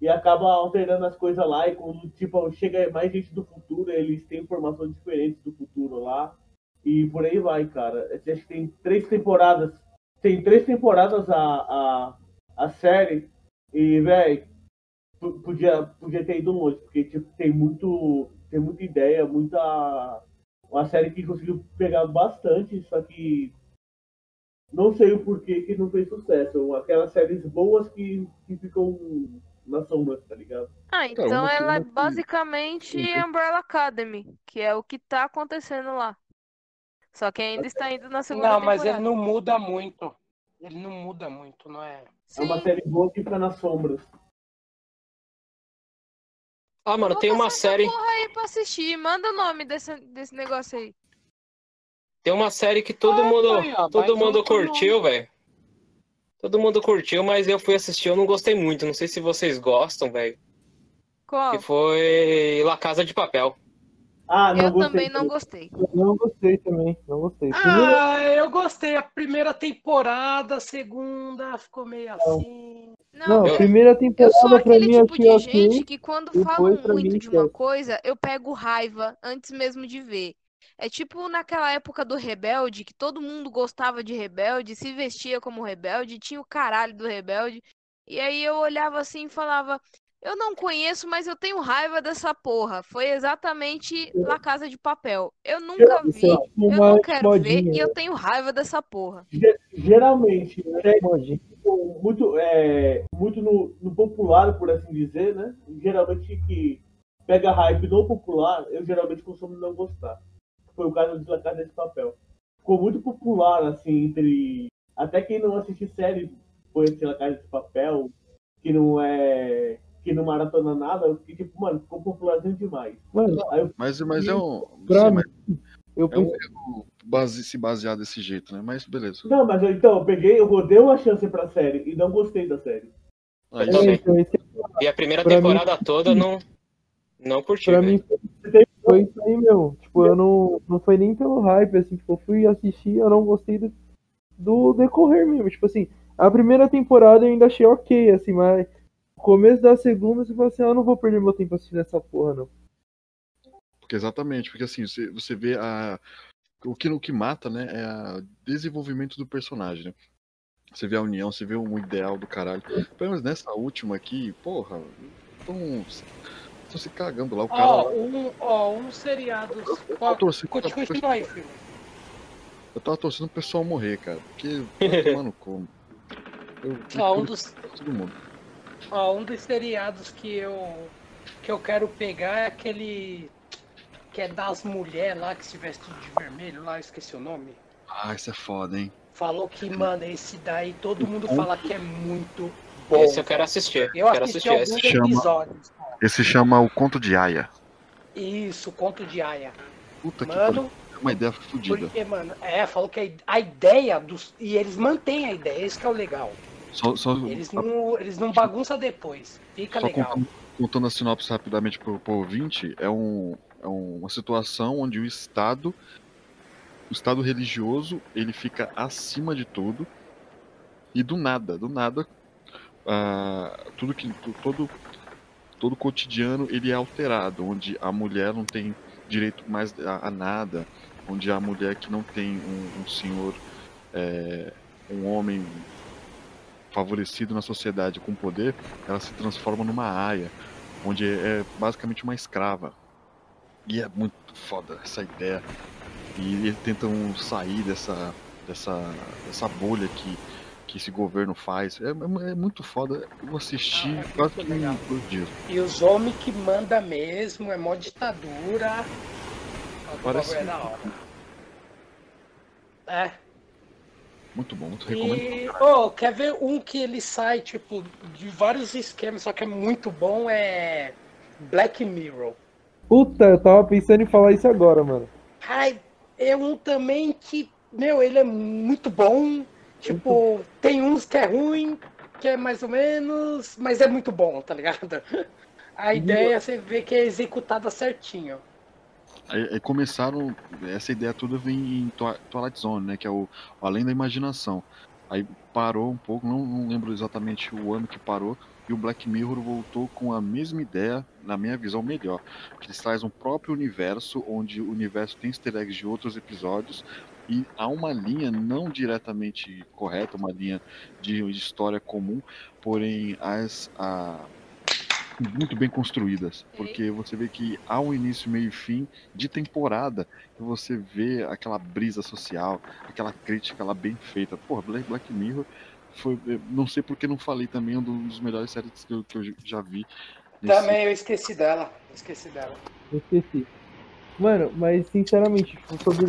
E acaba alterando as coisas lá, e quando, tipo, chega mais gente do futuro, eles têm informações diferentes do futuro lá. E por aí vai, cara. Acho que tem três temporadas. Tem três temporadas a, a, a série. E, velho, podia, podia ter ido longe, porque tipo, tem muito. Tem muita ideia, muita. Uma série que conseguiu pegar bastante, só que não sei o porquê que não fez sucesso. Aquelas séries boas que, que ficam na sombra, tá ligado? Ah, Então, então que- ela é que- basicamente Sim. Umbrella Academy, que é o que tá acontecendo lá. Só que ainda está indo na segunda Não, mas ele temporada. não muda muito. Ele não muda muito, não é? É uma Sim. série boa que fica nas sombras. Ah, mano, tem uma série. porra aí pra assistir. Manda o nome desse, desse negócio aí. Tem uma série que todo Ah, mundo, ó, todo mundo curtiu, velho. Todo mundo curtiu, mas eu fui assistir, eu não gostei muito. Não sei se vocês gostam, velho. Qual? Que foi La Casa de Papel. Ah, não Eu gostei. também não gostei. Eu não gostei também, não gostei. Primeiro, Ah, eu gostei. A primeira temporada, a segunda ficou meio assim. Não, eu- primeira eu sou temporada pra aquele mim tipo achei de gente que quando falam muito mim, de uma esquece. coisa, eu pego raiva antes mesmo de ver. É tipo naquela época do Rebelde, que todo mundo gostava de Rebelde, se vestia como Rebelde, tinha o caralho do Rebelde. E aí eu olhava assim e falava, eu não conheço, mas eu tenho raiva dessa porra. Foi exatamente La Casa de Papel. Eu nunca vi, é eu não quero ver modinha, e eu tenho raiva dessa porra. Ge- Geralmente, né, modinha. Muito, é, muito no, no popular, por assim dizer, né? Geralmente que pega hype no popular, eu geralmente costumo não gostar. Foi o caso de La Casa de Papel. Ficou muito popular, assim, entre. Até quem não assiste série foi assistir La Casa de Papel, que não é. que não maratona nada, que tipo, mano, ficou popularzinho demais. Mano, Aí eu Mas, mas é um. pra sim, mas eu é um erro base, se basear desse jeito, né? Mas beleza. Não, mas eu, então, eu peguei, eu dei uma chance pra série e não gostei da série. Aí, Eu também. é, então, E a primeira Pra mim- temporada toda não, não curti, pra velho. mim foi, isso aí, meu. Tipo, eu não, não foi nem pelo hype, assim, tipo, eu fui assistir, eu não gostei do, do decorrer mesmo. Tipo assim, a primeira temporada eu ainda achei ok, assim, mas no começo da segunda, você fala assim, ah, eu não vou perder meu tempo assistindo essa porra, não. Porque exatamente, porque assim, você, você vê a. O que, o que mata, né, é o desenvolvimento do personagem, né? Você vê a união, você vê um ideal do caralho. Pelo menos nessa última aqui, porra, estão se cagando lá. O cara. Ó, um, ó, um seriado. Eu Continua aí, filho. Eu tava torcendo o pessoal morrer, cara. Porque vai tomar no cu. Eu, Ó, um eu- dos, todo mundo. ó, um dos seriados que eu que eu quero pegar é aquele que é das mulheres lá que se veste de vermelho lá, eu esqueci o nome. Ah, isso é foda, hein? Falou que, mano, esse daí todo mundo Bom. fala que é muito bom. Esse eu quero assistir. Eu quero assisti assistir alguns esse. Chama- episódios. Esse chama o Conto de Aya. Isso, conto de Aya. Puta que pariu. Mano, É uma ideia fodida. porque, mano, é, falou que a- ideia dos. E eles mantêm a ideia, esse que é o legal. Só, só, Eles não, eles não bagunçam depois. Fica só legal. contando, contando a sinopse rapidamente pro, pro ouvinte, é, um, é uma situação onde o Estado, o Estado religioso, ele fica acima de tudo. E do nada, do nada, ah, tudo que todo todo cotidiano ele é alterado, onde a mulher não tem direito mais a, a nada, onde a mulher que não tem um, um senhor, é, um homem favorecido na sociedade com poder, ela se transforma numa aia, onde é basicamente uma escrava. E é muito foda essa ideia. E eles tentam sair dessa, dessa, dessa bolha que, que esse governo faz. É, é- é muito foda. Eu assisti Ah, é quase que em dois dias. E os homens que manda mesmo, é mó ditadura. Parece- é da hora. É. Muito bom, muito recomendo. E, oh, quer ver um que ele sai, tipo, de vários esquemas, só que é muito bom, é Black Mirror. Puta, eu tava pensando em falar isso agora, mano. Ai, é um também que, meu, ele é muito bom. Tipo, tem uns que é ruim, que é mais ou menos, mas é muito bom, tá ligado? A ideia é você ver que é executada certinho. Aí, aí começaram, essa ideia toda vem em Twi- Twilight Zone, né? Que é o, o Além da Imaginação. Aí parou um pouco, não, não lembro exatamente o ano que parou, e o Black Mirror voltou com a mesma ideia, na minha visão, melhor. Que eles trazem um próprio universo, onde o universo tem easter eggs de outros episódios, e há uma linha não diretamente correta, uma linha de, de história comum, porém as, a, muito bem construídas, porque você vê que há um início, meio e fim de temporada, e você vê aquela brisa social, aquela crítica lá bem feita. Black, Black Mirror foi, eu não sei porque não falei também, é um dos melhores séries que eu, que eu já vi. nesse- Também eu esqueci dela. eu Esqueci dela. Eu esqueci. Mano, mas sinceramente, tipo, sobre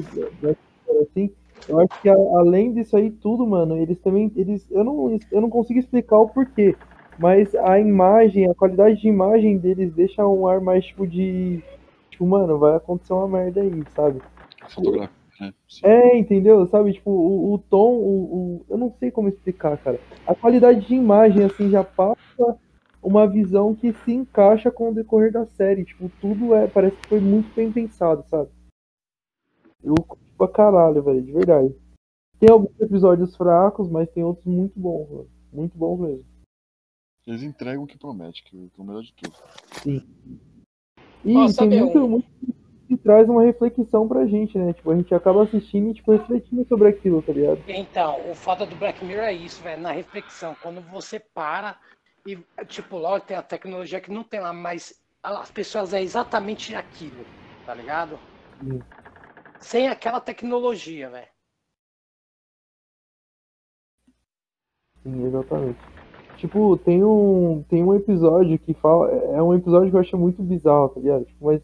assim, eu acho que a- além disso aí tudo, mano, eles também, eles, eu não, eu não consigo explicar o porquê, mas a imagem, a qualidade de imagem deles deixa um ar mais, tipo, de, tipo, mano, vai acontecer uma merda aí, sabe? a fotografia, né? Sim. É, entendeu? Sabe, tipo, o, o tom, o, o- eu não sei como explicar, cara. A qualidade de imagem, assim, já passa uma visão que se encaixa com o decorrer da série. Tipo, tudo é, parece que foi muito bem pensado, sabe? Eu curto pra caralho, velho, de verdade. Tem alguns episódios fracos, mas tem outros muito bons, mano. Muito bons mesmo. Eles entregam o que promete, que é o melhor de tudo. E Ó, tem muito, um- muito que traz uma reflexão pra gente, né? Tipo, a gente acaba assistindo e, tipo, refletindo sobre aquilo, tá ligado? Então, o foda do Black Mirror é isso, velho, na reflexão. Quando você para e, tipo, logo tem a tecnologia que não tem lá, mas as pessoas é exatamente aquilo, tá ligado? Sim. Sem aquela tecnologia, velho. Sim, exatamente. Tipo, tem um, tem um episódio que fala. É um episódio que eu acho muito bizarro, tá ligado? Tipo, mas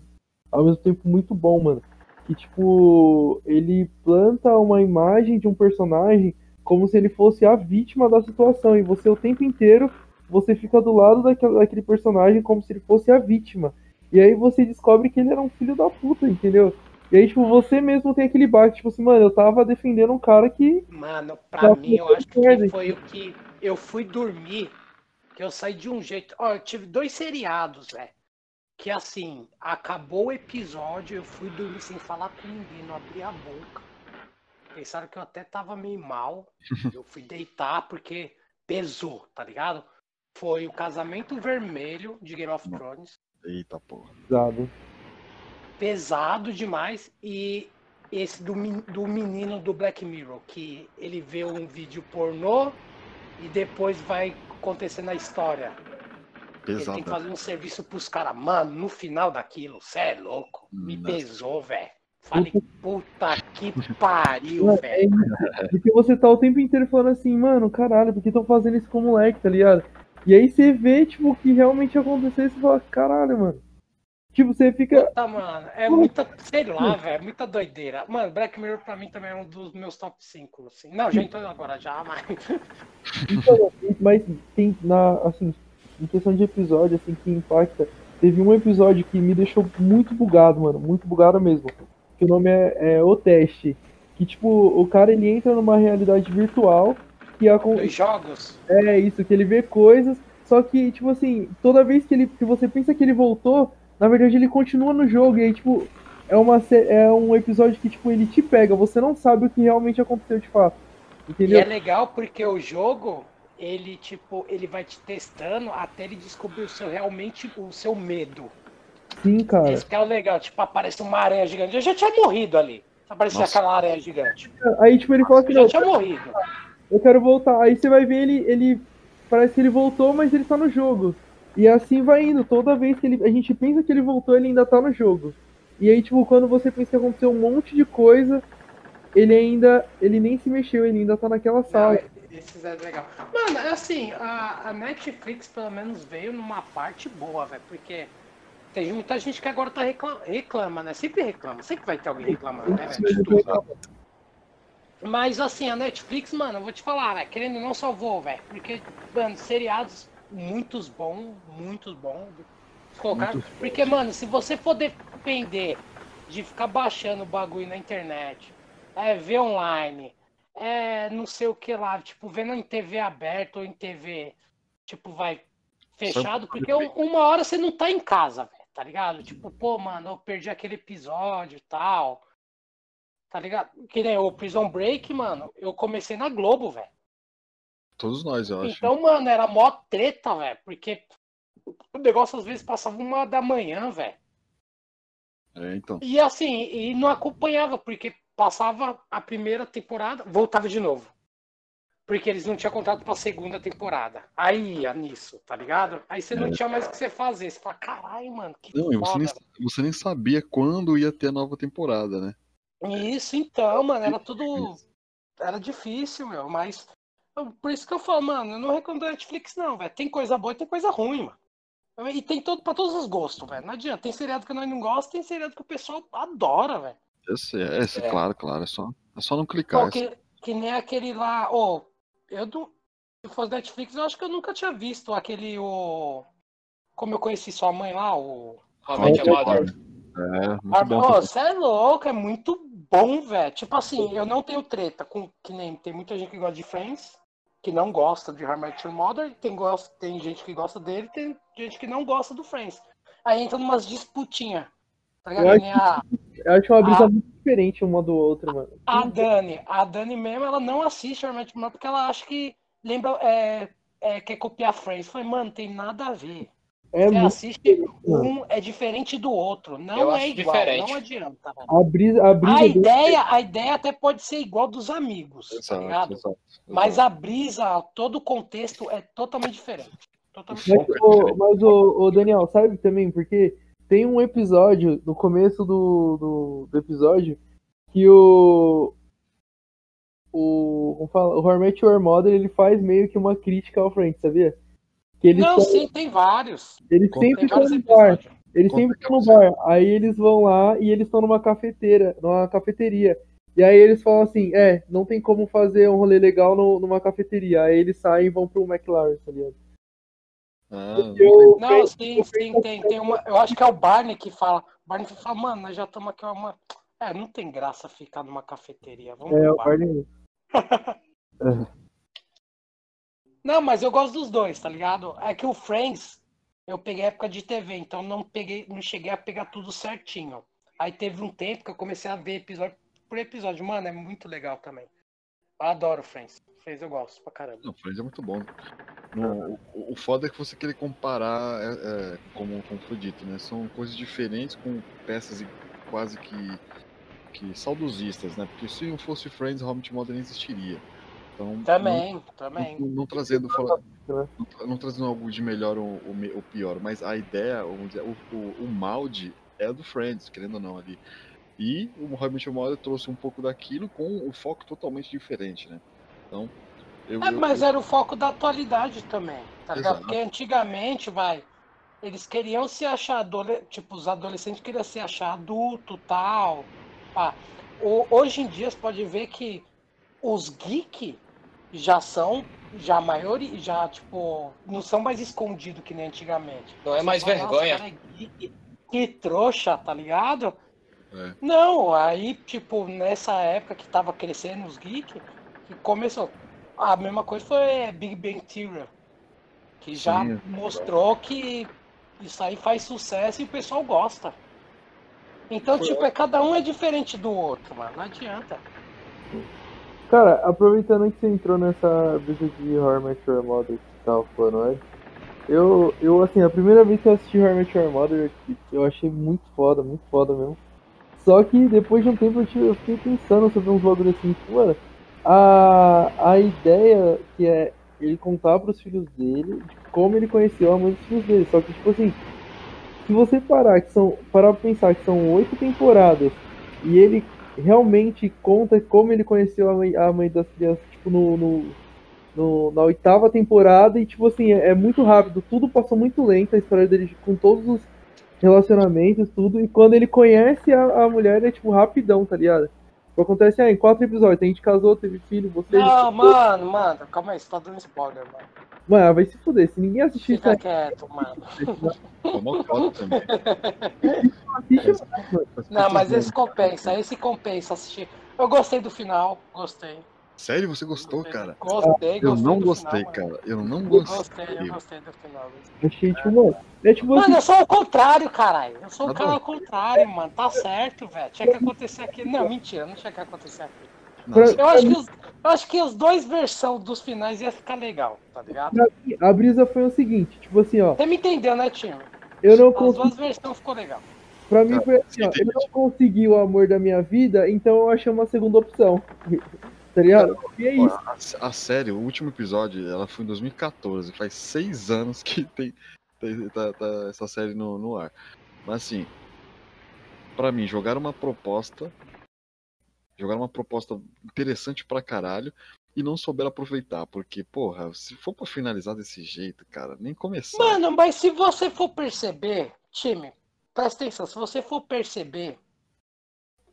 ao mesmo tempo muito bom, mano. Que, tipo, ele planta uma imagem de um personagem como se ele fosse a vítima da situação. E você, o tempo inteiro, você fica do lado daquele, daquele personagem como se ele fosse a vítima. E aí você descobre que ele era um filho da puta, entendeu? E aí, tipo, você mesmo tem aquele bate, tipo assim, mano, eu tava defendendo um cara que. Mano, pra Tá mim, eu acho que foi o que eu fui dormir, que eu saí de um jeito. Ó, eu tive dois seriados, velho. Que assim, acabou o episódio, eu fui dormir sem falar com ninguém, não abri a boca. Pensaram que eu até tava meio mal. Eu fui deitar porque pesou, tá ligado? Foi o Casamento Vermelho de Game of Thrones. Eita porra. Pesado. pesado demais. E esse do, do menino do Black Mirror, que ele vê um vídeo pornô e depois vai acontecer na história. Ele tem que Pesado. fazer um serviço pros caras. Mano, no final daquilo, cê é louco. Me Nossa. pesou, velho. Falei, puta que pariu, Mano, velho. é isso. Porque você tá o tempo inteiro falando assim, mano, caralho, por que estão fazendo isso com o moleque, tá ligado? E aí você vê, tipo, o que realmente aconteceu e você fala, caralho, mano. Tipo, você fica. Puta, mano, é muita, sei lá, velho, muita doideira. Mano, Black Mirror pra mim também é um dos meus top 5, assim. Não, já entrou agora já, mas... Então, mas tem na. Assim, em questão de episódio, assim, que impacta. Teve um episódio que me deixou muito bugado, mano. Muito bugado mesmo. Que o nome é, é O Teste. Que, tipo, o cara ele entra numa realidade virtual. Que a, Dos jogos. É isso, que ele vê coisas, só que, tipo assim, toda vez que, ele, que você pensa que ele voltou, na verdade ele continua no jogo, e aí, tipo, é, uma, é um episódio que, tipo, ele te pega, você não sabe o que realmente aconteceu de fato. E Entendeu? é legal porque o jogo, ele, tipo, ele vai te testando até ele descobrir o seu, realmente, o seu medo. Sim, cara. Esse que é o legal, tipo, aparece uma aranha gigante. Eu já tinha morrido ali. Aparecia Nossa. aquela aranha gigante. Aí, tipo, ele fala assim, Eu já não, tinha morrido. eu quero voltar. Aí você vai ver ele, ele. Parece que ele voltou, mas ele tá no jogo. E assim vai indo. Toda vez que ele, a gente pensa que ele voltou, ele ainda tá no jogo. E aí, tipo, quando você pensa que aconteceu um monte de coisa, ele ainda. Ele nem se mexeu, ele ainda tá naquela sala. Não, esses é legal. Mano, é assim, a, a Netflix pelo menos veio numa parte boa, velho, porque tem muita gente que agora tá reclama, reclama, né? Sempre reclama, sempre vai ter alguém reclamando, né, velho? Mas assim, a Netflix, mano, eu vou te falar, velho, querendo ou não salvou, velho. Porque, mano, seriados muitos bons, muitos bons. Colocar. Porque, mano, se você for depender de ficar baixando o bagulho na internet, é ver online, é não sei o que lá, tipo, vendo em TV aberta ou em TV, tipo, vai fechado, porque um- uma hora você não tá em casa, velho, tá ligado? Tipo, pô, mano, eu perdi aquele episódio e tal. Tá ligado? Que nem o Prison Break, mano, eu comecei na Globo, velho. Todos nós, eu acho. Então, mano, era mó treta, velho. Porque o negócio às vezes passava uma da manhã, velho. É, então. E assim, e não acompanhava, porque passava a primeira temporada, voltava de novo. Porque eles não tinham contrato pra segunda temporada. Aí ia nisso, tá ligado? Aí você não tinha mais o que você fazer. Você fala, caralho, mano, que Não, e você nem, você nem sabia quando ia ter a nova temporada, né? Isso, então, mano, era tudo. Era difícil, meu, mas. Por isso que eu falo, mano, eu não da Netflix, não, velho. Tem coisa boa e tem coisa ruim, mano. E tem todo, pra todos os gostos, velho. Não adianta. Tem seriado que nós não gostamos, tem seriado que o pessoal adora, velho. Esse, é, esse, É. claro, claro. É só, é só não clicar. Pô, que, que nem aquele lá, ô, eu não. Se fosse Netflix, eu acho que eu nunca tinha visto aquele, o. Como eu conheci sua mãe lá, o. Met Your Mother. É, muito Ah, bom. Você é louco, é muito bom, velho. Tipo assim, eu não tenho treta com que nem tem muita gente que gosta de Friends, que não gosta de How I Met Your Mother, tem, tem gente que gosta dele, tem gente que não gosta do Friends. Aí entra numas disputinhas. Tá ligado? Eu Que nem a, Eu acho uma brisa Ah. muito diferente uma do outro, mano. a Dani, a Dani mesmo, ela não assiste Your Mother porque ela acha que lembra, é, é, quer copiar Friends. Eu falei, mano, tem nada a ver. É Você assiste, um é diferente do outro. Não Eu é acho igual, diferente. não adianta. A brisa, a brisa A ideia, a ideia até pode ser igual dos amigos, tá Exato, ligado? exato, Mas exato. a brisa, todo o contexto é totalmente diferente. Totalmente Mas, diferente. ô, mas ô, ô, Daniel, sabe também? Porque tem um episódio, no começo do, do, do episódio, que o. O. Como fala? O Hormet Your Mother ele faz meio que uma crítica ao Friends, sabia? Que eles, Não, tão- sim, tem vários. eles Conta- sempre vários no bar. Conta sempre estão no bar. Aí eles vão lá e eles estão numa cafeteira, numa cafeteria. E aí eles falam assim, é, não tem como fazer um rolê legal no- numa cafeteria. Aí eles saem e vão pro McLaren, tá ligado? Ah, Eu- Não, sim, sim, tem, tem uma. Eu acho que é o Barney que fala. O Barney fala, mano, nós já estamos aqui uma. É, não tem graça ficar numa cafeteria. Vamos É, o bar. Barney. Não, mas eu gosto dos dois, tá ligado? É que o Friends, eu peguei época de TV, então não peguei, não cheguei a pegar tudo certinho. Aí teve um tempo que eu comecei a ver episódio por episódio. Mano, é muito legal também. Eu adoro Friends. Friends eu gosto pra caramba. Não, Friends é muito bom. No- o, o foda é que você querer comparar, é, é, como, como foi dito, né? São coisas diferentes, com peças quase que, que saudosistas, né? Porque se não fosse Friends, Your Mother não existiria. Então, Também, também. Não, não trazendo, fala- não, não trazendo algo de melhor ou, ou pior, mas a ideia, vamos dizer, o, o, o molde é do Friends, querendo ou não ali. E o Your Mother trouxe um pouco daquilo com um foco totalmente diferente, né? Então, eu, É, eu- mas eu- era o foco da atualidade também, tá ligado? Porque antigamente, vai, eles queriam se achar, adole... tipo, os adolescentes queriam se achar adulto, tal, pá. O- Hoje em dia, você pode ver que os geek já são, já a maioria, já, tipo, não são mais escondidos que nem antigamente. Não é mais fala, "Nossa, vergonha. cara é geek, que trouxa, tá ligado? É. Não, aí, tipo, nessa época que tava crescendo os geeks, que começou. A mesma coisa foi Big Bang Theory, que já Sim, mostrou que isso aí faz sucesso e o pessoal gosta. Então, tipo, é cada um é diferente do outro, mano. Não adianta. Cara, aproveitando que você entrou nessa brisa de Horror Your Mother que você tava falando antes, eu, eu, assim, a primeira vez que eu assisti Horror Met Your Mother, eu achei muito foda, muito foda mesmo. Só que depois de um tempo eu, tive- eu fiquei pensando sobre uns bagulho assim, tipo, mano, a, a ideia que é ele contar pros filhos dele de como ele conheceu a mãe dos filhos dele. Só que, tipo assim, se você parar, que são, parar pra pensar que são oito temporadas e ele realmente conta como ele conheceu a mãe, a mãe das crianças, tipo, no, no, no- na oitava temporada, e tipo assim, é, é muito rápido, tudo passou muito lento, a história dele com todos os relacionamentos, tudo, e quando ele conhece a, a mulher é tipo rapidão, tá ligado? Acontece, ah, em quatro episódios, a gente casou, teve filho, você. Não, mano, mano, calma aí, você tá dando spoiler, mano. Mano, vai se fuder, se ninguém assistir Fica aí, quieto, mano. Tomou foto também. Não, mas esse compensa, esse compensa assistir. Eu gostei do final, gostei. Sério, você gostou, cara? Gostei, Eu gostei não gostei, final, cara. Eu não gostei. Gostei, eu gostei do final. Achei, tipo, mano. É tipo assim, Mano, eu sou o contrário, caralho. Eu sou o Tá cara ao contrário, mano. Tá certo, velho. Tinha que acontecer aqui. Não, mentira, não tinha que acontecer aqui. Nossa, Eu acho que os, eu acho que os dois versão dos finais ia ficar legal, tá ligado? a brisa foi o seguinte, tipo assim, ó, Você me entendeu, né, time? eu não As consegui. duas versões ficou legal. Pra mim Tá, foi assim, ó, eu não consegui o amor da minha vida, então eu achei uma segunda opção. Tá ligado? E é isso. A, a série, o último episódio, ela foi em 2014. Faz seis anos que tem, tem- tá, tá essa série no, no ar. Mas assim, pra mim, jogaram uma proposta. Jogaram uma proposta interessante pra caralho. E não souberam aproveitar. Porque, porra, se for pra finalizar desse jeito, cara, nem começar. Mano, mas se você for perceber, time, presta atenção, se você for perceber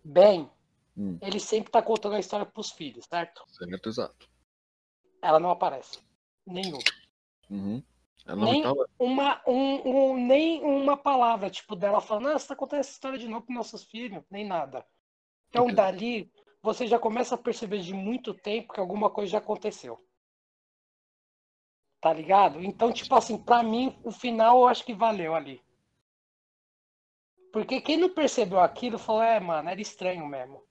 bem, Hum. ele sempre tá contando a história pros filhos, certo? Certo, exato. Ela não aparece. Nenhum. Uhum. Ela Nem- tava. Uma, um, um- nem uma palavra, tipo, dela falando, ah, você tá contando essa história de novo pros nossos filhos, nem nada. Então, Ok. dali, você já começa a perceber de muito tempo que alguma coisa já aconteceu. Tá ligado? Então, tipo assim, pra mim, o final eu acho que valeu ali. Porque quem não percebeu aquilo falou, é, mano, era estranho mesmo.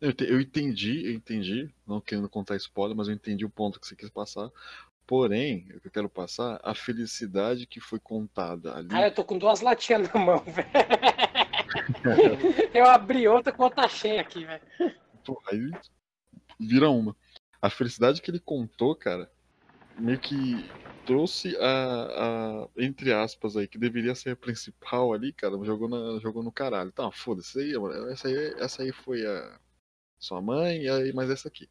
Eu, te- eu entendi, eu entendi, não querendo contar spoiler, mas eu entendi o ponto que você quis passar. Porém, o que eu quero passar, a felicidade que foi contada ali. Cara, eu tô com duas latinhas na mão, velho. eu abri outra com outra cheia aqui, velho. Aí vira uma. A felicidade que ele contou, cara, meio que trouxe a, a entre aspas aí, que deveria ser a principal ali, cara, jogou, na, jogou no caralho. Tá, foda-se, aí, mano, essa aí, essa aí foi a sua mãe, e aí mais essa aqui.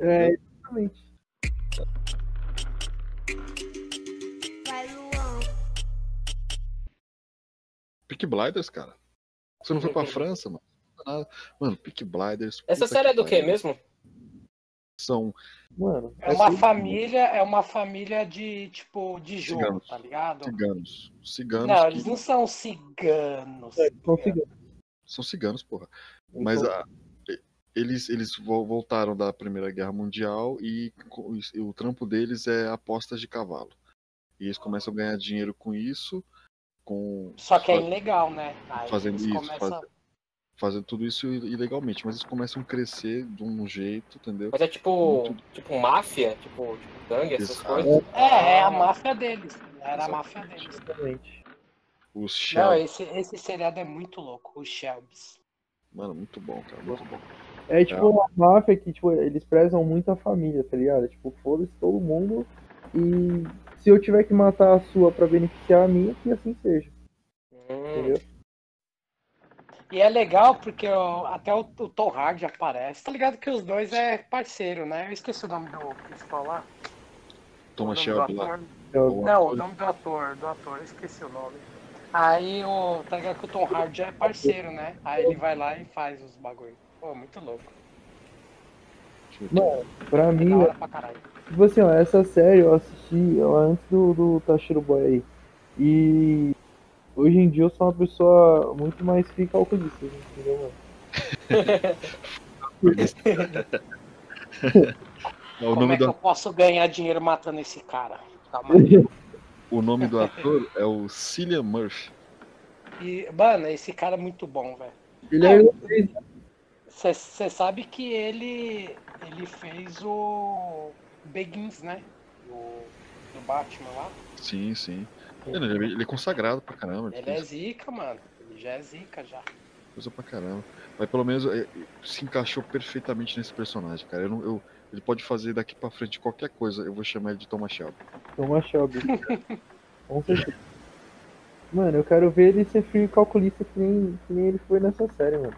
É, exatamente. Peak Blinders, cara. Você não foi pra França, mano? Nada. Mano, Peak Blinders. Essa série é do que mesmo? São Mano, É uma família, é uma família de, tipo, de jogo, Ciganos. tá ligado? ciganos. Ciganos Não, que- eles não são ciganos. conseguiu. são ciganos, porra. Mas a- eles, eles vo- voltaram da Primeira Guerra Mundial e, o trampo deles é apostas de cavalo. E eles começam a ganhar dinheiro com isso, com Só que é ilegal, né? Aí fazendo eles isso, começam- faz- fazendo tudo isso ilegalmente, mas eles começam a crescer de um jeito, entendeu? Mas é tipo, Muito. tipo máfia, tipo, tipo gangue, essas Exato. coisas. É, é a máfia deles. Era a Exato. máfia deles. Exatamente. Os Não, Shelby. esse, esse seriado é muito louco, os Shelbys. Mano, muito bom, cara. Muito bom. É tipo uma máfia que, tipo, eles prezam muito a família, tá ligado? Tipo, foda-se todo mundo. E se eu tiver que matar a sua pra beneficiar a minha, que assim seja. Hum. Entendeu? E é legal porque ó, até o, o Tom Hardy aparece. Tá ligado que os dois é parceiro, né? Eu esqueci o nome do principal lá. Thomas do Shelby lá. Eu- Não, o nome do ator, do ator, eu esqueci o nome. Aí o. Tá ligado que o Tom Hardy é parceiro, né? Aí ele vai lá e faz os bagulho. Pô, muito louco. Mano, pra É mim, pra tipo assim, ó, essa série eu assisti ela antes do, do Tashiro Boy aí. E hoje em dia eu sou uma pessoa muito mais fica calculista, entendeu, mano? O Como nome, é que do, eu posso ganhar dinheiro matando esse cara? Calma aí. o nome do ator é o Cillian Murphy. E, mano, esse cara é muito bom, velho. Ele é irlandês, Você sabe que ele ele fez o Begins, né? Do, do Batman lá. Sim, sim. Ele, ele- ele é consagrado pra caramba. Ele Ele é zica, mano. Ele já é zica já. coisa pra caramba. Mas pelo menos é, se encaixou perfeitamente nesse personagem, cara. Eu não, eu- ele pode fazer daqui pra frente qualquer coisa. Eu vou chamar ele de Thomas Shelby. Thomas Shelby. Com certeza. Mano, eu quero ver ele ser frio e calculista que nem, que nem ele foi nessa série, mano.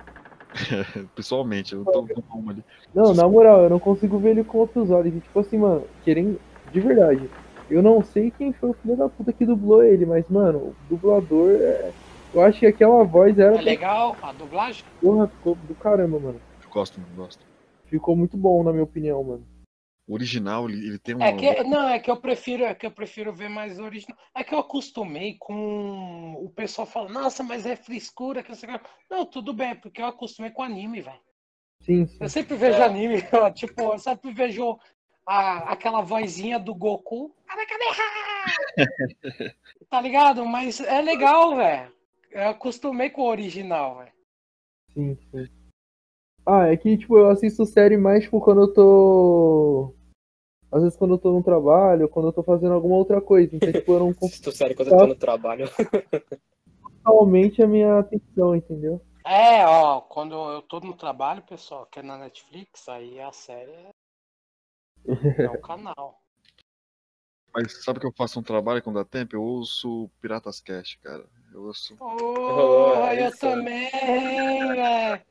Pessoalmente, eu tô com ali. Não, na moral, eu não consigo ver ele com outros olhos. E, tipo assim, mano, querendo. De verdade. Eu não sei quem foi o filho da puta que dublou ele, mas, mano, o dublador é. Eu acho que aquela voz era. É legal a dublagem? Porra, ficou do caramba, mano. Eu gosto, eu gosto. Ficou muito bom, na minha opinião, mano. O original, ele, ele tem um. É que, não, é que eu prefiro, é que eu prefiro ver mais original. É que eu acostumei com o pessoal falando, nossa, mas é frescura, que não sei o que. Não, tudo bem, é porque eu acostumei com anime, velho. Sim, sim. Eu sempre vejo anime, ó, tipo, eu sempre vejo a, aquela vozinha do Goku. Tá ligado? Mas é legal, velho. Eu acostumei com o original, velho. Sim, sim. Ah, é que, tipo, eu assisto série mais, tipo, quando eu tô. Às vezes quando eu tô no trabalho, quando eu tô fazendo alguma outra coisa. Então, tipo, eu não consigo Assisto série quando eu tô no trabalho. totalmente a minha atenção, entendeu? É, ó, quando eu tô no trabalho, pessoal, que é na Netflix, aí a série é, é o canal. Mas sabe que eu faço um trabalho quando dá tempo? Eu ouço Piratas Cast, cara. Eu ouço. Porra, aí eu também, velho.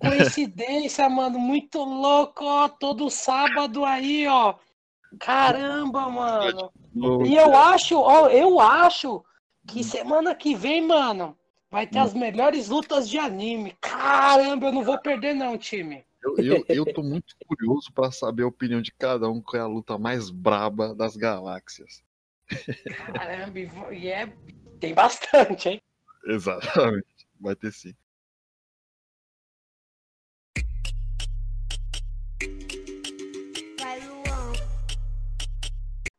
Coincidência, mano, muito louco, ó, todo sábado aí, ó. Caramba, mano. E eu acho, ó, eu acho que semana que vem, mano, vai ter as melhores lutas de anime. Caramba, eu não vou perder não, time. Eu, eu, eu tô muito curioso pra saber a opinião de cada um qual é a luta mais braba das galáxias. Caramba, e é tem bastante, hein? Exatamente. Vai ter sim.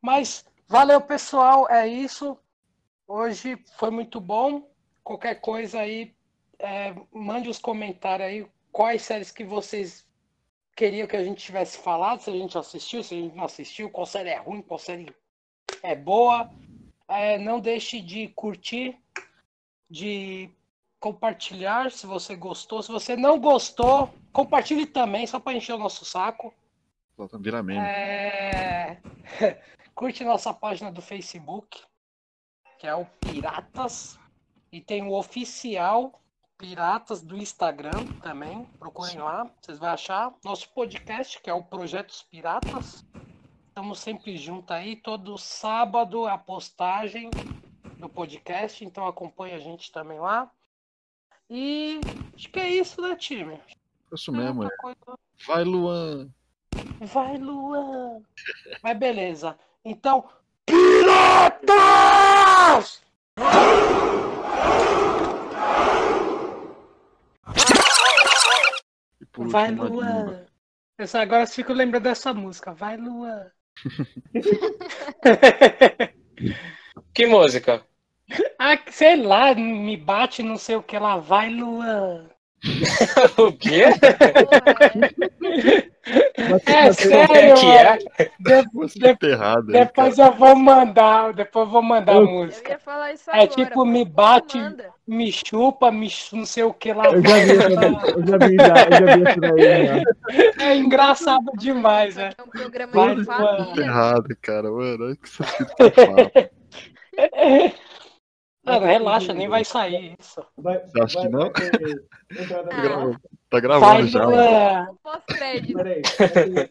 Mas valeu, pessoal. É isso. Hoje foi muito bom. Qualquer coisa aí, é, mande os comentários aí. Quais séries que vocês queriam que a gente tivesse falado, se a gente assistiu, se a gente não assistiu, qual série é ruim, qual série é boa. É, não deixe de curtir, de compartilhar se você gostou. Se você não gostou, compartilhe também, só para encher o nosso saco. Vira meme. É... Curte nossa página do Facebook, que é o Piratas. E tem o oficial Piratas do Instagram também. Procurem lá, vocês vão achar. Nosso podcast, que é o Projetos Piratas. Estamos sempre juntos aí. Todo sábado a postagem do podcast. Então acompanhe a gente também lá. E acho que é isso, né, time? Isso mesmo, é. Coisa- Vai, Luan! Vai, Luan! Mas beleza. Então, Piratas! Vai. Luan! Eu só agora fico lembrando dessa música. Vai, Luan! Que música? ah, sei lá, me bate não sei o que lá. Vai, Luan! o quê? É sério, que é? mano. De- Você de- tá errado depois cara. eu vou mandar, depois eu vou mandar a Eu- Eu música. ia falar isso É agora. tipo, me bate, me chupa, me ch- não sei o que lá. Eu já vi eu já vi, já, eu já vi essa daí, já. É engraçado demais, né? É um programa de. Tá família. errado, cara, mano. Olha que essas coisas que relaxa, nem vai sair isso. Vai, Você acha que vai- não? vai ter Ah. Tá gravando, tá Sai gravando do. já. é, Pós-crédito. Peraí, vai